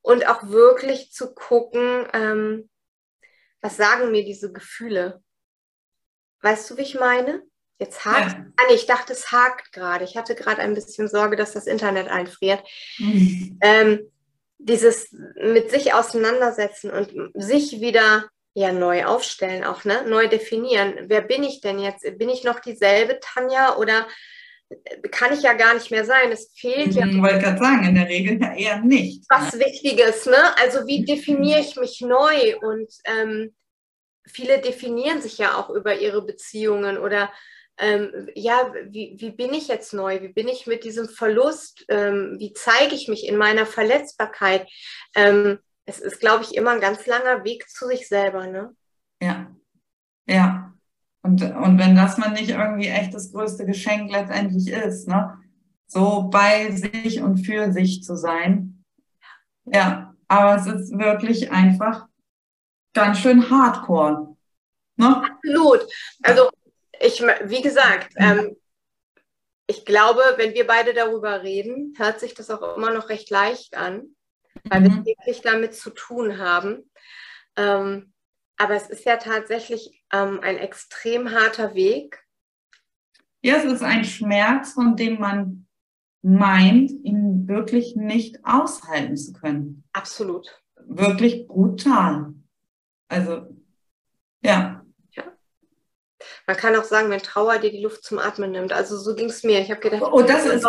A: und auch wirklich zu gucken, ähm, was sagen mir diese Gefühle? Weißt du, wie ich meine? Jetzt hakt. Ja. Ah, nee, ich dachte, es hakt gerade. Ich hatte gerade ein bisschen Sorge, dass das Internet einfriert. Mhm. Ähm, dieses mit sich auseinandersetzen und sich wieder ja neu aufstellen, auch ne? neu definieren. Wer bin ich denn jetzt? Bin ich noch dieselbe Tanja oder kann ich ja gar nicht mehr sein? Es fehlt ja.
B: Ich wollte gerade sagen, in der Regel ja eher nicht.
A: Was ne? Wichtiges, ne? Also wie definiere ich mich neu? Und ähm, viele definieren sich ja auch über ihre Beziehungen oder ähm, ja, wie, wie bin ich jetzt neu? Wie bin ich mit diesem Verlust? Ähm, wie zeige ich mich in meiner Verletzbarkeit? Ähm, es ist, glaube ich, immer ein ganz langer Weg zu sich selber, ne?
B: Ja, ja. Und, und wenn das man nicht irgendwie echt das größte Geschenk letztendlich ist, ne? So bei sich und für sich zu sein. Ja, aber es ist wirklich einfach ganz schön hardcore.
A: Ne? Absolut. Also ich, wie gesagt, ähm, ich glaube, wenn wir beide darüber reden, hört sich das auch immer noch recht leicht an, weil mhm. wir wirklich damit zu tun haben. Ähm, aber es ist ja tatsächlich ähm, ein extrem harter Weg.
B: Ja, es ist ein Schmerz, von dem man meint, ihn wirklich nicht aushalten zu können.
A: Absolut.
B: Wirklich brutal. Also, ja.
A: Man kann auch sagen, wenn Trauer dir die Luft zum Atmen nimmt. Also so ging es mir. Ich habe gedacht,
B: oh, das ist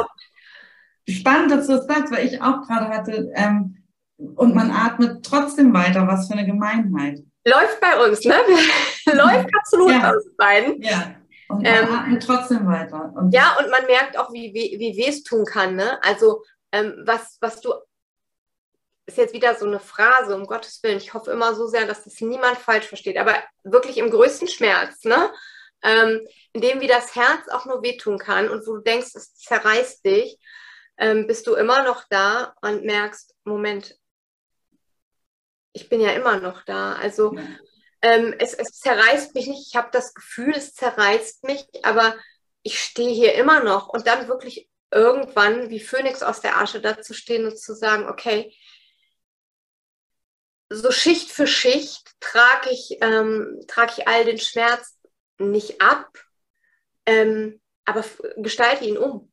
B: spannend, dass du das sagst, weil ich auch gerade hatte, ähm, und man atmet trotzdem weiter. Was für eine Gemeinheit.
A: Läuft bei uns, ne? Läuft absolut ja. bei uns beiden.
B: Ja. Und man ähm, trotzdem weiter.
A: Und ja, und man merkt auch, wie, wie, wie weh es tun kann. Ne? Also, ähm, was, was du ist jetzt wieder so eine Phrase, um Gottes Willen. Ich hoffe immer so sehr, dass das niemand falsch versteht, aber wirklich im größten Schmerz, ne? Ähm, in dem wie das Herz auch nur wehtun kann und wo du denkst, es zerreißt dich, ähm, bist du immer noch da und merkst, Moment, ich bin ja immer noch da. Also ähm, es, es zerreißt mich nicht. Ich habe das Gefühl, es zerreißt mich, aber ich stehe hier immer noch und dann wirklich irgendwann wie Phönix aus der Asche dazu stehen und zu sagen, okay, so Schicht für Schicht trage ich, ähm, trage ich all den Schmerz nicht ab, ähm, aber gestalte ihn um.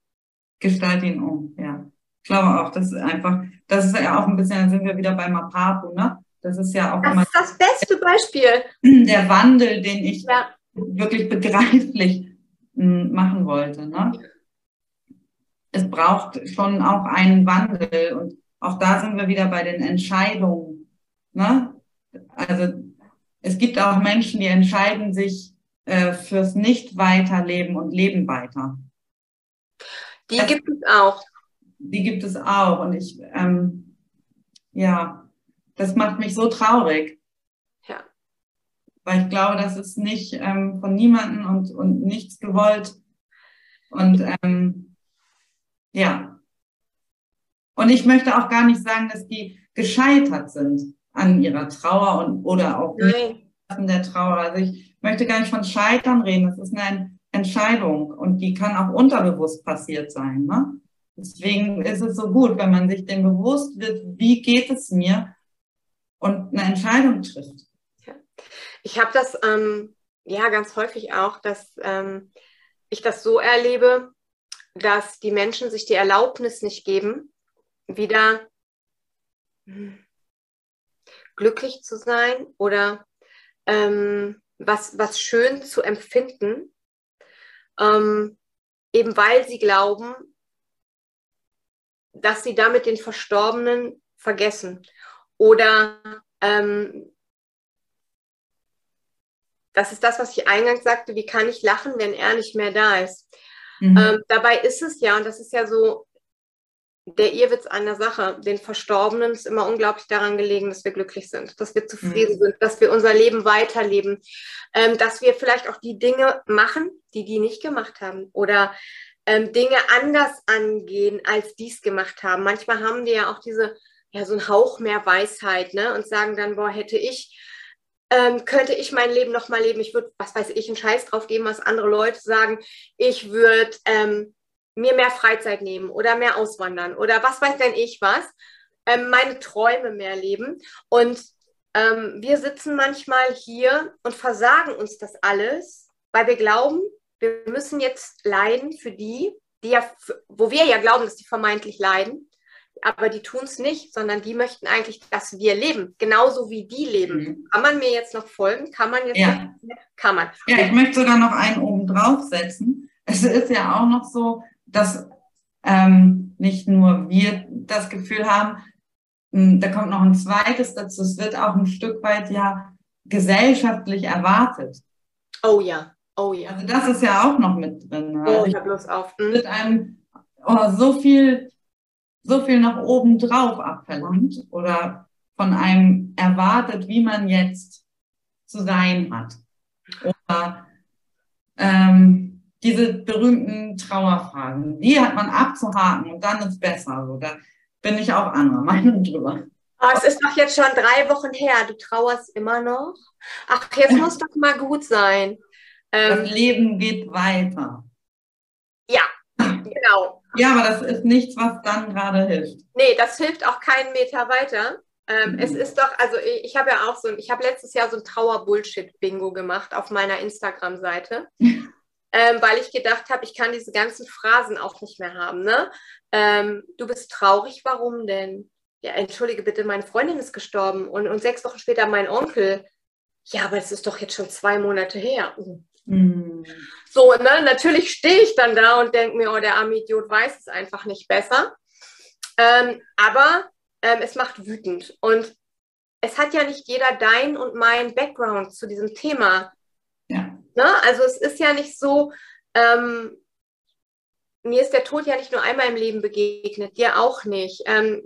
B: Gestalte ihn um, ja. Ich glaube auch, das ist einfach, das ist ja auch ein bisschen, dann sind wir wieder bei Mapapu, ne? Das ist ja auch
A: das immer. Das ist das beste Beispiel.
B: Der Wandel, den ich, ja. wirklich begreiflich hm, machen wollte. Ne? Es braucht schon auch einen Wandel und auch da sind wir wieder bei den Entscheidungen. Ne? Also es gibt auch Menschen, die entscheiden sich äh, fürs Nicht-Weiterleben und leben weiter.
A: Die das, gibt es auch.
B: Die gibt es auch. Und ich, ähm, ja, das macht mich so traurig.
A: Ja.
B: Weil ich glaube, das ist nicht ähm, von niemandem und, und nichts gewollt. Und ähm, ja. Und ich möchte auch gar nicht sagen, dass die gescheitert sind an ihrer Trauer und oder auch nicht der Trauer. Also ich möchte gar nicht von Scheitern reden. Das ist eine Entscheidung und die kann auch unterbewusst passiert sein. Ne? Deswegen ist es so gut, wenn man sich dem bewusst wird, wie geht es mir und eine Entscheidung trifft.
A: Ja. Ich habe das ähm, ja ganz häufig auch, dass ähm, ich das so erlebe, dass die Menschen sich die Erlaubnis nicht geben, wieder hm, glücklich zu sein oder ähm, was, was schön zu empfinden, ähm, eben weil sie glauben, dass sie damit den Verstorbenen vergessen. Oder ähm, das ist das, was ich eingangs sagte, wie kann ich lachen, wenn er nicht mehr da ist. Mhm. Ähm, dabei ist es ja, und das ist ja so der Irrwitz an der Sache, den Verstorbenen ist immer unglaublich daran gelegen, dass wir glücklich sind, dass wir zufrieden mhm. sind, dass wir unser Leben weiterleben, ähm, dass wir vielleicht auch die Dinge machen, die die nicht gemacht haben oder ähm, Dinge anders angehen, als die es gemacht haben. Manchmal haben die ja auch diese, ja, so einen Hauch mehr Weisheit ne? und sagen dann, boah, hätte ich ähm, könnte ich mein Leben noch mal leben. Ich würde, was weiß ich, einen Scheiß drauf geben, was andere Leute sagen. Ich würde ähm, mir mehr Freizeit nehmen oder mehr auswandern oder was weiß denn ich was, ähm, meine Träume mehr leben. Und ähm, wir sitzen manchmal hier und versagen uns das alles, weil wir glauben, wir müssen jetzt leiden für die, die ja, wo wir ja glauben, dass die vermeintlich leiden, aber die tun es nicht, sondern die möchten eigentlich, dass wir leben, genauso wie die leben. Mhm. Kann man mir jetzt noch folgen? Kann man jetzt?
B: Ja.
A: Noch? Kann man.
B: Ja, ich möchte sogar noch einen oben drauf setzen. Es ist ja auch noch so, dass ähm, nicht nur wir das Gefühl haben, mh, hm, da kommt noch ein zweites dazu, es wird auch ein Stück weit ja gesellschaftlich erwartet.
A: Oh ja, oh ja.
B: Also das ist ja auch noch mit drin.
A: Ne? Oh, ich habe Lust auf.
B: Hm? Wird einem oh, so viel, so viel nach oben drauf abverlangt oder von einem erwartet, wie man jetzt zu sein hat. Oder ähm, diese berühmten Trauerfragen, die hat man abzuhaken und dann ist besser. So, da bin ich auch anderer Meinung drüber.
A: Oh, es ist doch jetzt schon drei Wochen her. Du trauerst immer noch. Ach, jetzt muss doch mal gut sein.
B: Ähm, das Leben geht weiter.
A: Ja, genau.
B: Ja, aber das ist nichts, was dann gerade hilft.
A: Nee, das hilft auch keinen Meter weiter. Ähm, mhm. Es ist doch, also ich, ich habe ja auch so, ich habe letztes Jahr so ein Trauer-Bullshit-Bingo gemacht auf meiner Instagram-Seite. ähm, weil ich gedacht habe, ich kann diese ganzen Phrasen auch nicht mehr haben. Ne? Ähm, du bist traurig, warum denn? Ja, entschuldige bitte, meine Freundin ist gestorben und, und sechs Wochen später mein Onkel. Ja, aber es ist doch jetzt schon zwei Monate her. Mhm. So, ne? natürlich stehe ich dann da und denke mir, oh, der arme Idiot weiß es einfach nicht besser. Ähm, aber ähm, es macht wütend. Und es hat ja nicht jeder dein und mein Background zu diesem Thema.
B: Ja.
A: Ne? Also es ist ja nicht so, ähm, mir ist der Tod ja nicht nur einmal im Leben begegnet, dir auch nicht. Ähm,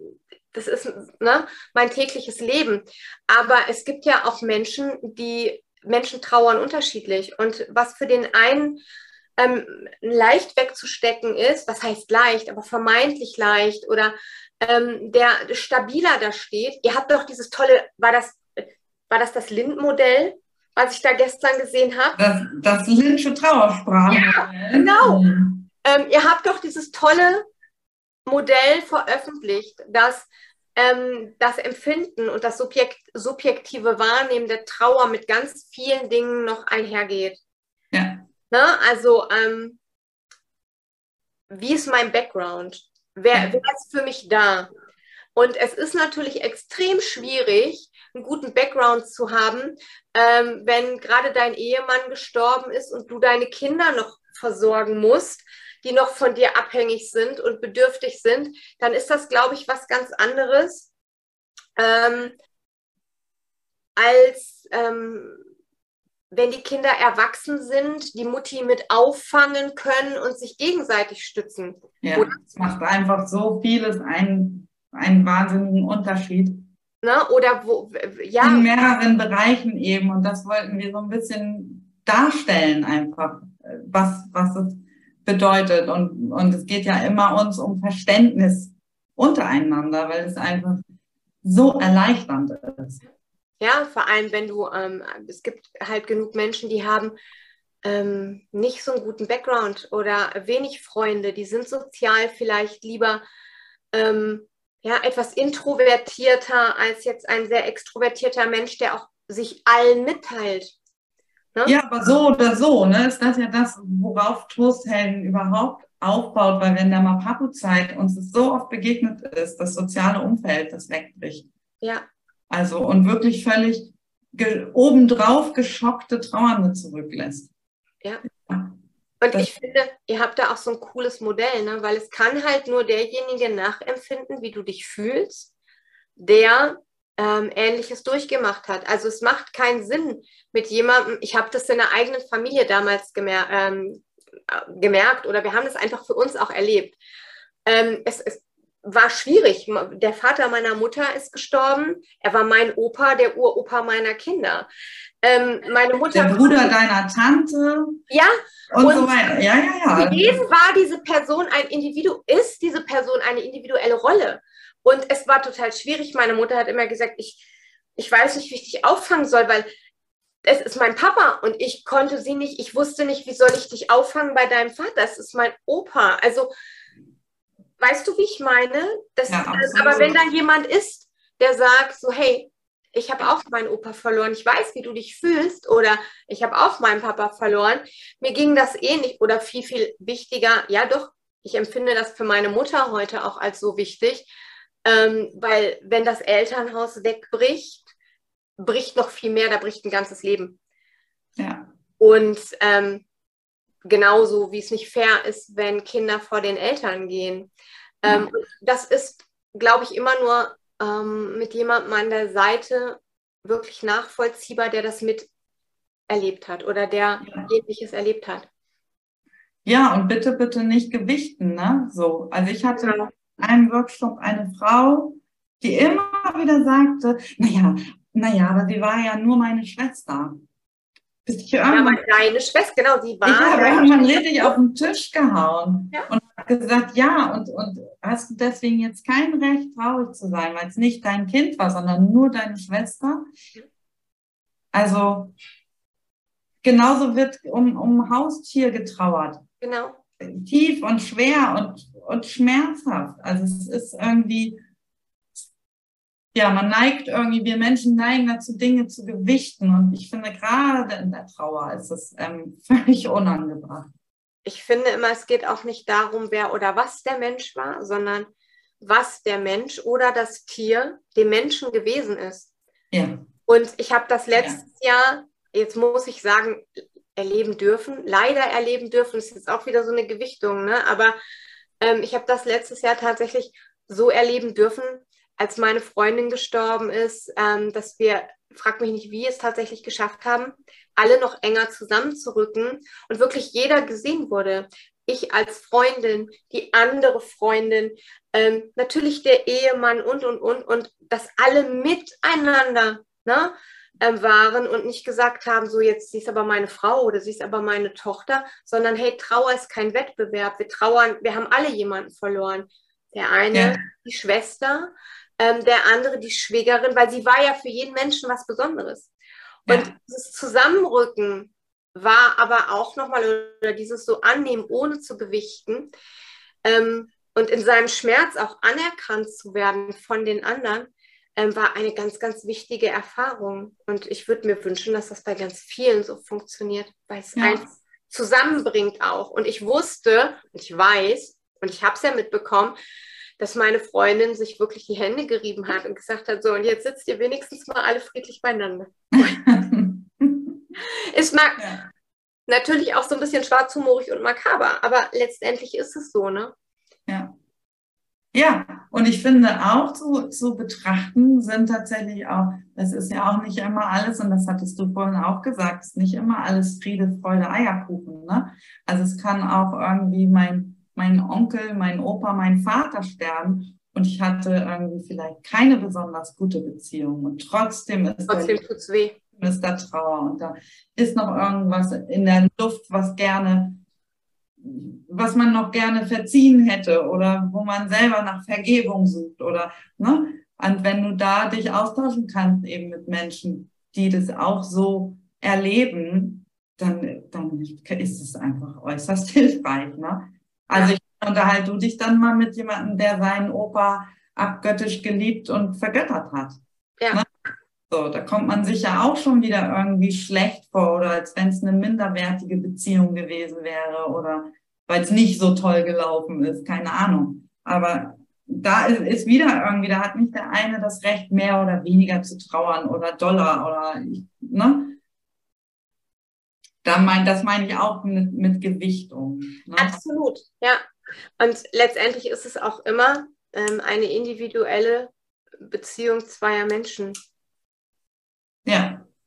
A: das ist ne, mein tägliches Leben. Aber es gibt ja auch Menschen, die Menschen trauern unterschiedlich. Und was für den einen ähm, leicht wegzustecken ist, was heißt leicht, aber vermeintlich leicht oder ähm, der stabiler da steht. Ihr habt doch dieses tolle, war das, war das das Lind-Modell? was ich da gestern gesehen habe.
B: Das, das Lindsche Trauersprache.
A: Ja, genau. Mhm. Ähm, ihr habt doch dieses tolle Modell veröffentlicht, dass ähm, das Empfinden und das Subjekt, subjektive Wahrnehmen der Trauer mit ganz vielen Dingen noch einhergeht.
B: Ja.
A: Ne? Also, ähm, wie ist mein Background? Wer, wer ist für mich da? Und es ist natürlich extrem schwierig, einen guten Background zu haben, ähm, wenn gerade dein Ehemann gestorben ist und du deine Kinder noch versorgen musst, die noch von dir abhängig sind und bedürftig sind, dann ist das, glaube ich, was ganz anderes, ähm, als ähm, wenn die Kinder erwachsen sind, die Mutti mit auffangen können und sich gegenseitig stützen.
B: Ja, es macht einfach so vieles einen, einen wahnsinnigen Unterschied.
A: Ne? Oder wo,
B: ja. In mehreren Bereichen eben. Und das wollten wir so ein bisschen darstellen einfach, was, was es bedeutet. Und, und es geht ja immer uns um Verständnis untereinander, weil es einfach so erleichternd ist.
A: Ja, vor allem, wenn du, ähm, es gibt halt genug Menschen, die haben ähm, nicht so einen guten Background oder wenig Freunde, die sind sozial vielleicht lieber ähm, ja, etwas introvertierter als jetzt ein sehr extrovertierter Mensch, der auch sich allen mitteilt.
B: Ne? Ja, aber so oder so, ne, ist das ja das, worauf Trosthelden überhaupt aufbaut, weil wenn der Mapapu-Zeit uns so oft begegnet ist, das soziale Umfeld, das wegbricht.
A: Ja.
B: Also und wirklich völlig ge obendrauf geschockte Trauernde zurücklässt.
A: Ja. Und das ich finde, ihr habt da auch so ein cooles Modell, ne? weil es kann halt nur derjenige nachempfinden, wie du dich fühlst, der ähm, Ähnliches durchgemacht hat. Also es macht keinen Sinn mit jemandem, ich habe das in der eigenen Familie damals gemer ähm, gemerkt oder wir haben das einfach für uns auch erlebt. Ähm, es, es war schwierig. Der Vater meiner Mutter ist gestorben. Er war mein Opa, der Uropa meiner Kinder. Ähm, meine Mutter.
B: Der Bruder deiner Tante.
A: Ja.
B: Und, und so weiter. Ja, ja, ja.
A: Für jeden war diese Person ein Individuum, ist diese Person eine individuelle Rolle. Und es war total schwierig. Meine Mutter hat immer gesagt, ich, ich weiß nicht, wie ich dich auffangen soll, weil es ist mein Papa und ich konnte sie nicht, ich wusste nicht, wie soll ich dich auffangen bei deinem Vater. Es ist mein Opa. Also Weißt du, wie ich meine? Das, ja, aber wenn da jemand ist, der sagt so, hey, ich habe auch meinen Opa verloren, ich weiß, wie du dich fühlst oder ich habe auch meinen Papa verloren, mir ging das ähnlich eh oder viel, viel wichtiger, ja doch, ich empfinde das für meine Mutter heute auch als so wichtig, ähm, weil wenn das Elternhaus wegbricht, bricht noch viel mehr, da bricht ein ganzes Leben.
B: Ja.
A: Und ähm, genauso wie es nicht fair ist, wenn Kinder vor den Eltern gehen. Ähm, das ist, glaube ich, immer nur ähm, mit jemandem an der Seite wirklich nachvollziehbar, der das miterlebt hat oder der ja. ähnliches erlebt hat.
B: Ja, und bitte, bitte nicht gewichten, ne? So. Also ich hatte ja. in einem Workshop eine Frau, die immer wieder sagte, naja, naja, aber sie war ja nur meine Schwester
A: bis ich irgendwann, ja, deine Schwester, genau, die war. Ich
B: habe irgendwann richtig auf den Tisch gehauen ja. und habe gesagt, ja, und, und hast du deswegen jetzt kein Recht, traurig zu sein, weil es nicht dein Kind war, sondern nur deine Schwester. Also genauso wird um, um Haustier getrauert.
A: Genau.
B: Tief und schwer und, und schmerzhaft. Also es ist irgendwie ja, man neigt irgendwie, wir Menschen neigen dazu, Dinge zu gewichten. Und ich finde, gerade in der Trauer ist es ähm, völlig unangebracht.
A: Ich finde immer, es geht auch nicht darum, wer oder was der Mensch war, sondern was der Mensch oder das Tier dem Menschen gewesen ist.
B: Ja.
A: Und ich habe das letztes ja. Jahr, jetzt muss ich sagen, erleben dürfen, leider erleben dürfen, das ist jetzt auch wieder so eine Gewichtung, ne? aber ähm, ich habe das letztes Jahr tatsächlich so erleben dürfen, als meine Freundin gestorben ist, ähm, dass wir, frag mich nicht, wie es tatsächlich geschafft haben, alle noch enger zusammenzurücken und wirklich jeder gesehen wurde. Ich als Freundin, die andere Freundin, ähm, natürlich der Ehemann und, und, und, und dass alle miteinander ne, ähm, waren und nicht gesagt haben, so jetzt, sie ist aber meine Frau oder sie ist aber meine Tochter, sondern hey, Trauer ist kein Wettbewerb. Wir trauern, wir haben alle jemanden verloren. Der eine, ja. die Schwester, ähm, der andere die Schwägerin, weil sie war ja für jeden Menschen was Besonderes. Und ja. dieses Zusammenrücken war aber auch nochmal, oder dieses so annehmen, ohne zu gewichten ähm, und in seinem Schmerz auch anerkannt zu werden von den anderen, ähm, war eine ganz, ganz wichtige Erfahrung. Und ich würde mir wünschen, dass das bei ganz vielen so funktioniert, weil es ja. eins zusammenbringt auch. Und ich wusste, und ich weiß, und ich habe es ja mitbekommen, dass meine Freundin sich wirklich die Hände gerieben hat und gesagt hat, so, und jetzt sitzt ihr wenigstens mal alle friedlich beieinander. es mag ja. natürlich auch so ein bisschen schwarzhumorig und makaber, aber letztendlich ist es so, ne?
B: Ja. Und ich finde auch zu, zu betrachten sind tatsächlich auch, das ist ja auch nicht immer alles, und das hattest du vorhin auch gesagt, ist nicht immer alles Friede, Freude, Eierkuchen. Ne? Also es kann auch irgendwie mein, mein Onkel, mein Opa, mein Vater sterben und ich hatte irgendwie vielleicht keine besonders gute Beziehung und trotzdem ist
A: trotzdem da, tut's weh.
B: ist da Trauer und da ist noch irgendwas in der Luft, was gerne was man noch gerne verziehen hätte oder wo man selber nach Vergebung sucht oder ne? Und wenn du da dich austauschen kannst eben mit Menschen, die das auch so erleben, dann, dann ist es einfach äußerst hilfreich. Ne? Also ich unterhalte du dich dann mal mit jemandem, der seinen Opa abgöttisch geliebt und vergöttert hat. Ja. Ne? So, da kommt man sich ja auch schon wieder irgendwie schlecht vor oder als wenn es eine minderwertige Beziehung gewesen wäre oder weil es nicht so toll gelaufen ist, keine Ahnung. Aber da ist, wieder irgendwie, da hat nicht der eine das Recht, mehr oder weniger zu trauern oder doller oder, ne? Da mein, das meine ich auch mit, mit Gewichtung.
A: Ne? Absolut, ja. Und letztendlich ist es auch immer ähm, eine individuelle Beziehung zweier Menschen.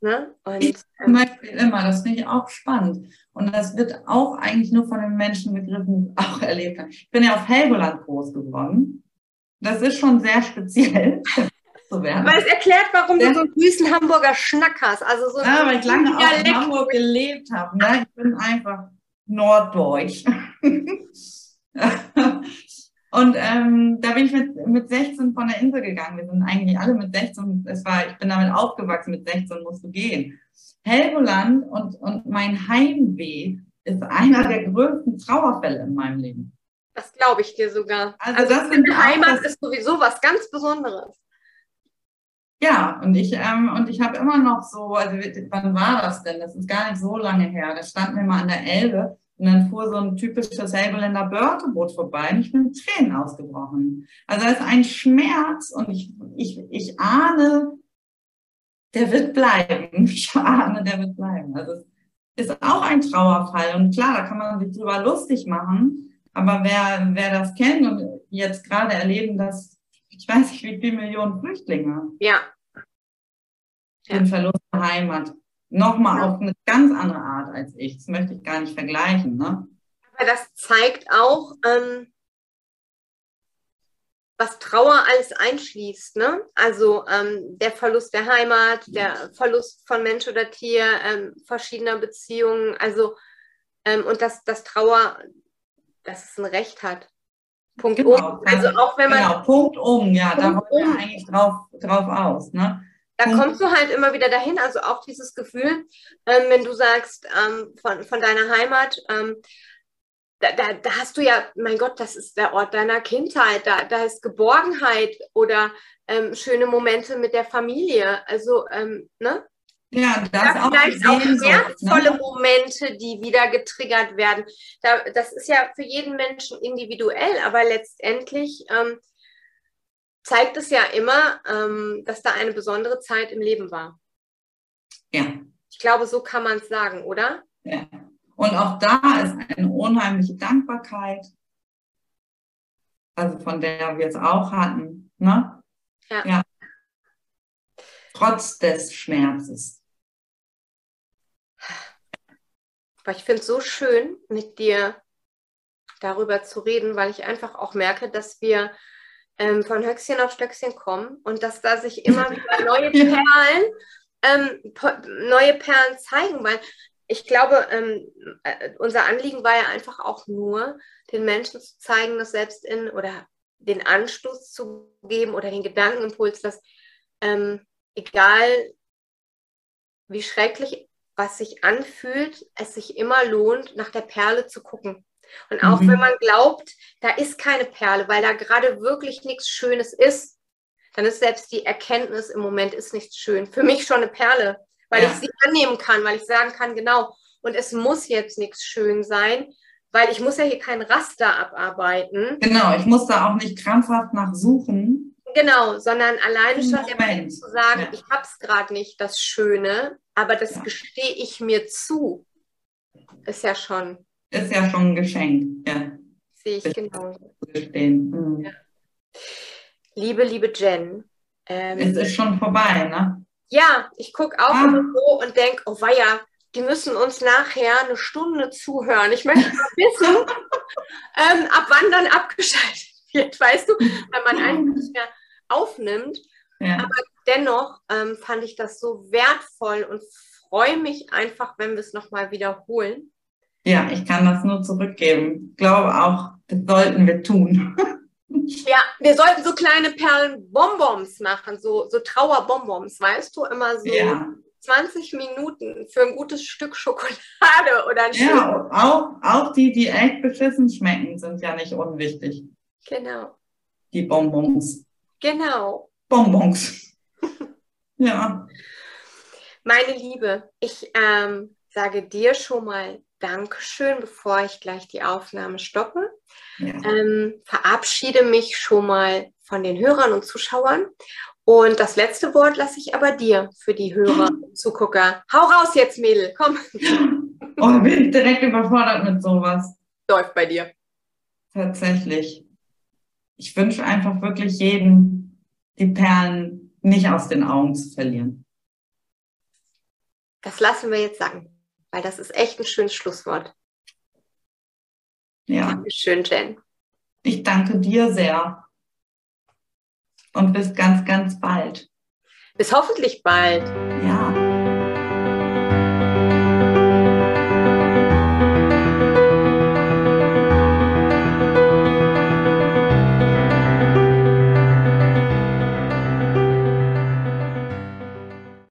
B: Ja. Ne? Und, ich zum Beispiel immer, das finde ich auch spannend. Und das wird auch eigentlich nur von den Menschen begriffen, auch erlebt haben. Ich bin ja auf Helgoland groß geworden. Das ist schon sehr speziell.
A: zu werden. Aber es erklärt, warum du so einen süßen Hamburger Schnack hast. Also so
B: ja, weil ich lange auch in Hamburg gelebt habe. Ne? Ich bin einfach Norddeutsch. Und ähm, da bin ich mit, mit 16 von der Insel gegangen. Wir sind eigentlich alle mit 16, es war, ich bin damit aufgewachsen, mit 16 musst du gehen. Helgoland und, und mein Heimweh ist einer der größten Trauerfälle in meinem Leben.
A: Das glaube ich dir sogar. Also, also das sind Heimat ist sowieso was ganz Besonderes.
B: Ja, und ich, ähm, und ich habe immer noch so, also wann war das denn? Das ist gar nicht so lange her. Da standen wir mal an der Elbe und dann fuhr so ein typisches Helgoländer Börteboot vorbei und ich bin mit Tränen ausgebrochen. Also da ist ein Schmerz und ich, ich, ich ahne, der wird bleiben. Ich ahne, der wird bleiben. Also es ist auch ein Trauerfall. Und klar, da kann man sich drüber lustig machen. Aber wer, wer das kennt und jetzt gerade erleben, dass ich weiß nicht, wie viele Millionen Flüchtlinge.
A: Ja.
B: Den Verlust der Heimat nochmal ja. auf eine ganz andere Art als ich. Das möchte ich gar nicht vergleichen. Ne?
A: Aber das zeigt auch, ähm, was Trauer alles einschließt. Ne? Also ähm, der Verlust der Heimat, der Verlust von Mensch oder Tier, ähm, verschiedener Beziehungen. Also ähm, und dass das Trauer, dass es ein Recht hat.
B: Punkt genau, um. Also auch wenn man. Genau, Punkt um, ja, Punkt da wollen wir um. eigentlich drauf, drauf aus. Ne?
A: Da hm. kommst du halt immer wieder dahin. Also auch dieses Gefühl, ähm, wenn du sagst, ähm, von, von deiner Heimat, ähm, da, da, da, hast du ja, mein Gott, das ist der Ort deiner Kindheit, da, da ist Geborgenheit oder ähm, schöne Momente mit der Familie. Also, ähm, ne?
B: Ja, das
A: da auch vielleicht auch wertvolle ne? Momente, die wieder getriggert werden. Da, das ist ja für jeden Menschen individuell, aber letztendlich ähm, zeigt es ja immer, ähm, dass da eine besondere Zeit im Leben war.
B: Ja.
A: Ich glaube, so kann man es sagen, oder?
B: Ja. Und auch da ist eine unheimliche Dankbarkeit, also von der wir es auch hatten. Ne?
A: Ja. ja.
B: Trotz des Schmerzes.
A: Aber ich finde es so schön, mit dir darüber zu reden, weil ich einfach auch merke, dass wir ähm, von Höchstchen auf Stöckchen kommen und dass da sich immer wieder neue Perlen, ähm, neue Perlen zeigen, weil ich glaube, ähm, äh, unser Anliegen war ja einfach auch nur, den Menschen zu zeigen, dass selbst in oder den Anstoß zu geben oder den Gedankenimpuls, dass ähm, egal wie schrecklich was sich anfühlt, es sich immer lohnt, nach der Perle zu gucken. Und auch mhm. wenn man glaubt, da ist keine Perle, weil da gerade wirklich nichts Schönes ist, dann ist selbst die Erkenntnis im Moment ist nichts schön. Für mich schon eine Perle, weil ja. ich sie annehmen kann, weil ich sagen kann, genau, und es muss jetzt nichts schön sein, weil ich muss ja hier kein Raster abarbeiten.
B: Genau, ich muss da auch nicht krampfhaft nachsuchen.
A: Genau, sondern alleine schon der Moment zu sagen, ja. ich habe es gerade nicht, das Schöne, aber das ja. gestehe ich mir zu, ist ja schon.
B: Ist ja schon ein Geschenk, ja.
A: Sehe ich genauso. Mhm. Ja. Liebe, liebe Jen.
B: Ähm, es ist schon vorbei, ne?
A: Ja, ich gucke auch ah. so und denke, oh weia, die müssen uns nachher eine Stunde zuhören. Ich möchte mal wissen, ähm, ab wann dann abgeschaltet wird, weißt du, weil man einfach nicht mehr aufnimmt. Ja. Aber dennoch ähm, fand ich das so wertvoll und freue mich einfach, wenn wir es nochmal wiederholen.
B: Ja, ich kann das nur zurückgeben. Ich glaube auch, das sollten wir tun.
A: Ja, wir sollten so kleine Perlenbonbons machen, so, so Trauerbonbons, weißt du, immer so ja. 20 Minuten für ein gutes Stück Schokolade oder ein
B: Ja, auch, auch die, die echt beschissen schmecken, sind ja nicht unwichtig.
A: Genau.
B: Die Bonbons.
A: Genau.
B: Bonbons. ja.
A: Meine Liebe, ich ähm, sage dir schon mal Dankeschön, bevor ich gleich die Aufnahme stoppe. Ja. Ähm, verabschiede mich schon mal von den Hörern und Zuschauern. Und das letzte Wort lasse ich aber dir für die Hörer und Zugucker. Hau raus jetzt, Mädel, komm.
B: Oh, bin direkt überfordert mit sowas.
A: Läuft bei dir.
B: Tatsächlich. Ich wünsche einfach wirklich jedem, die Perlen nicht aus den Augen zu verlieren.
A: Das lassen wir jetzt sagen weil das ist echt ein schönes Schlusswort.
B: Ja.
A: Dankeschön, Jen.
B: Ich danke dir sehr. Und bis ganz, ganz bald.
A: Bis hoffentlich bald.
B: Ja.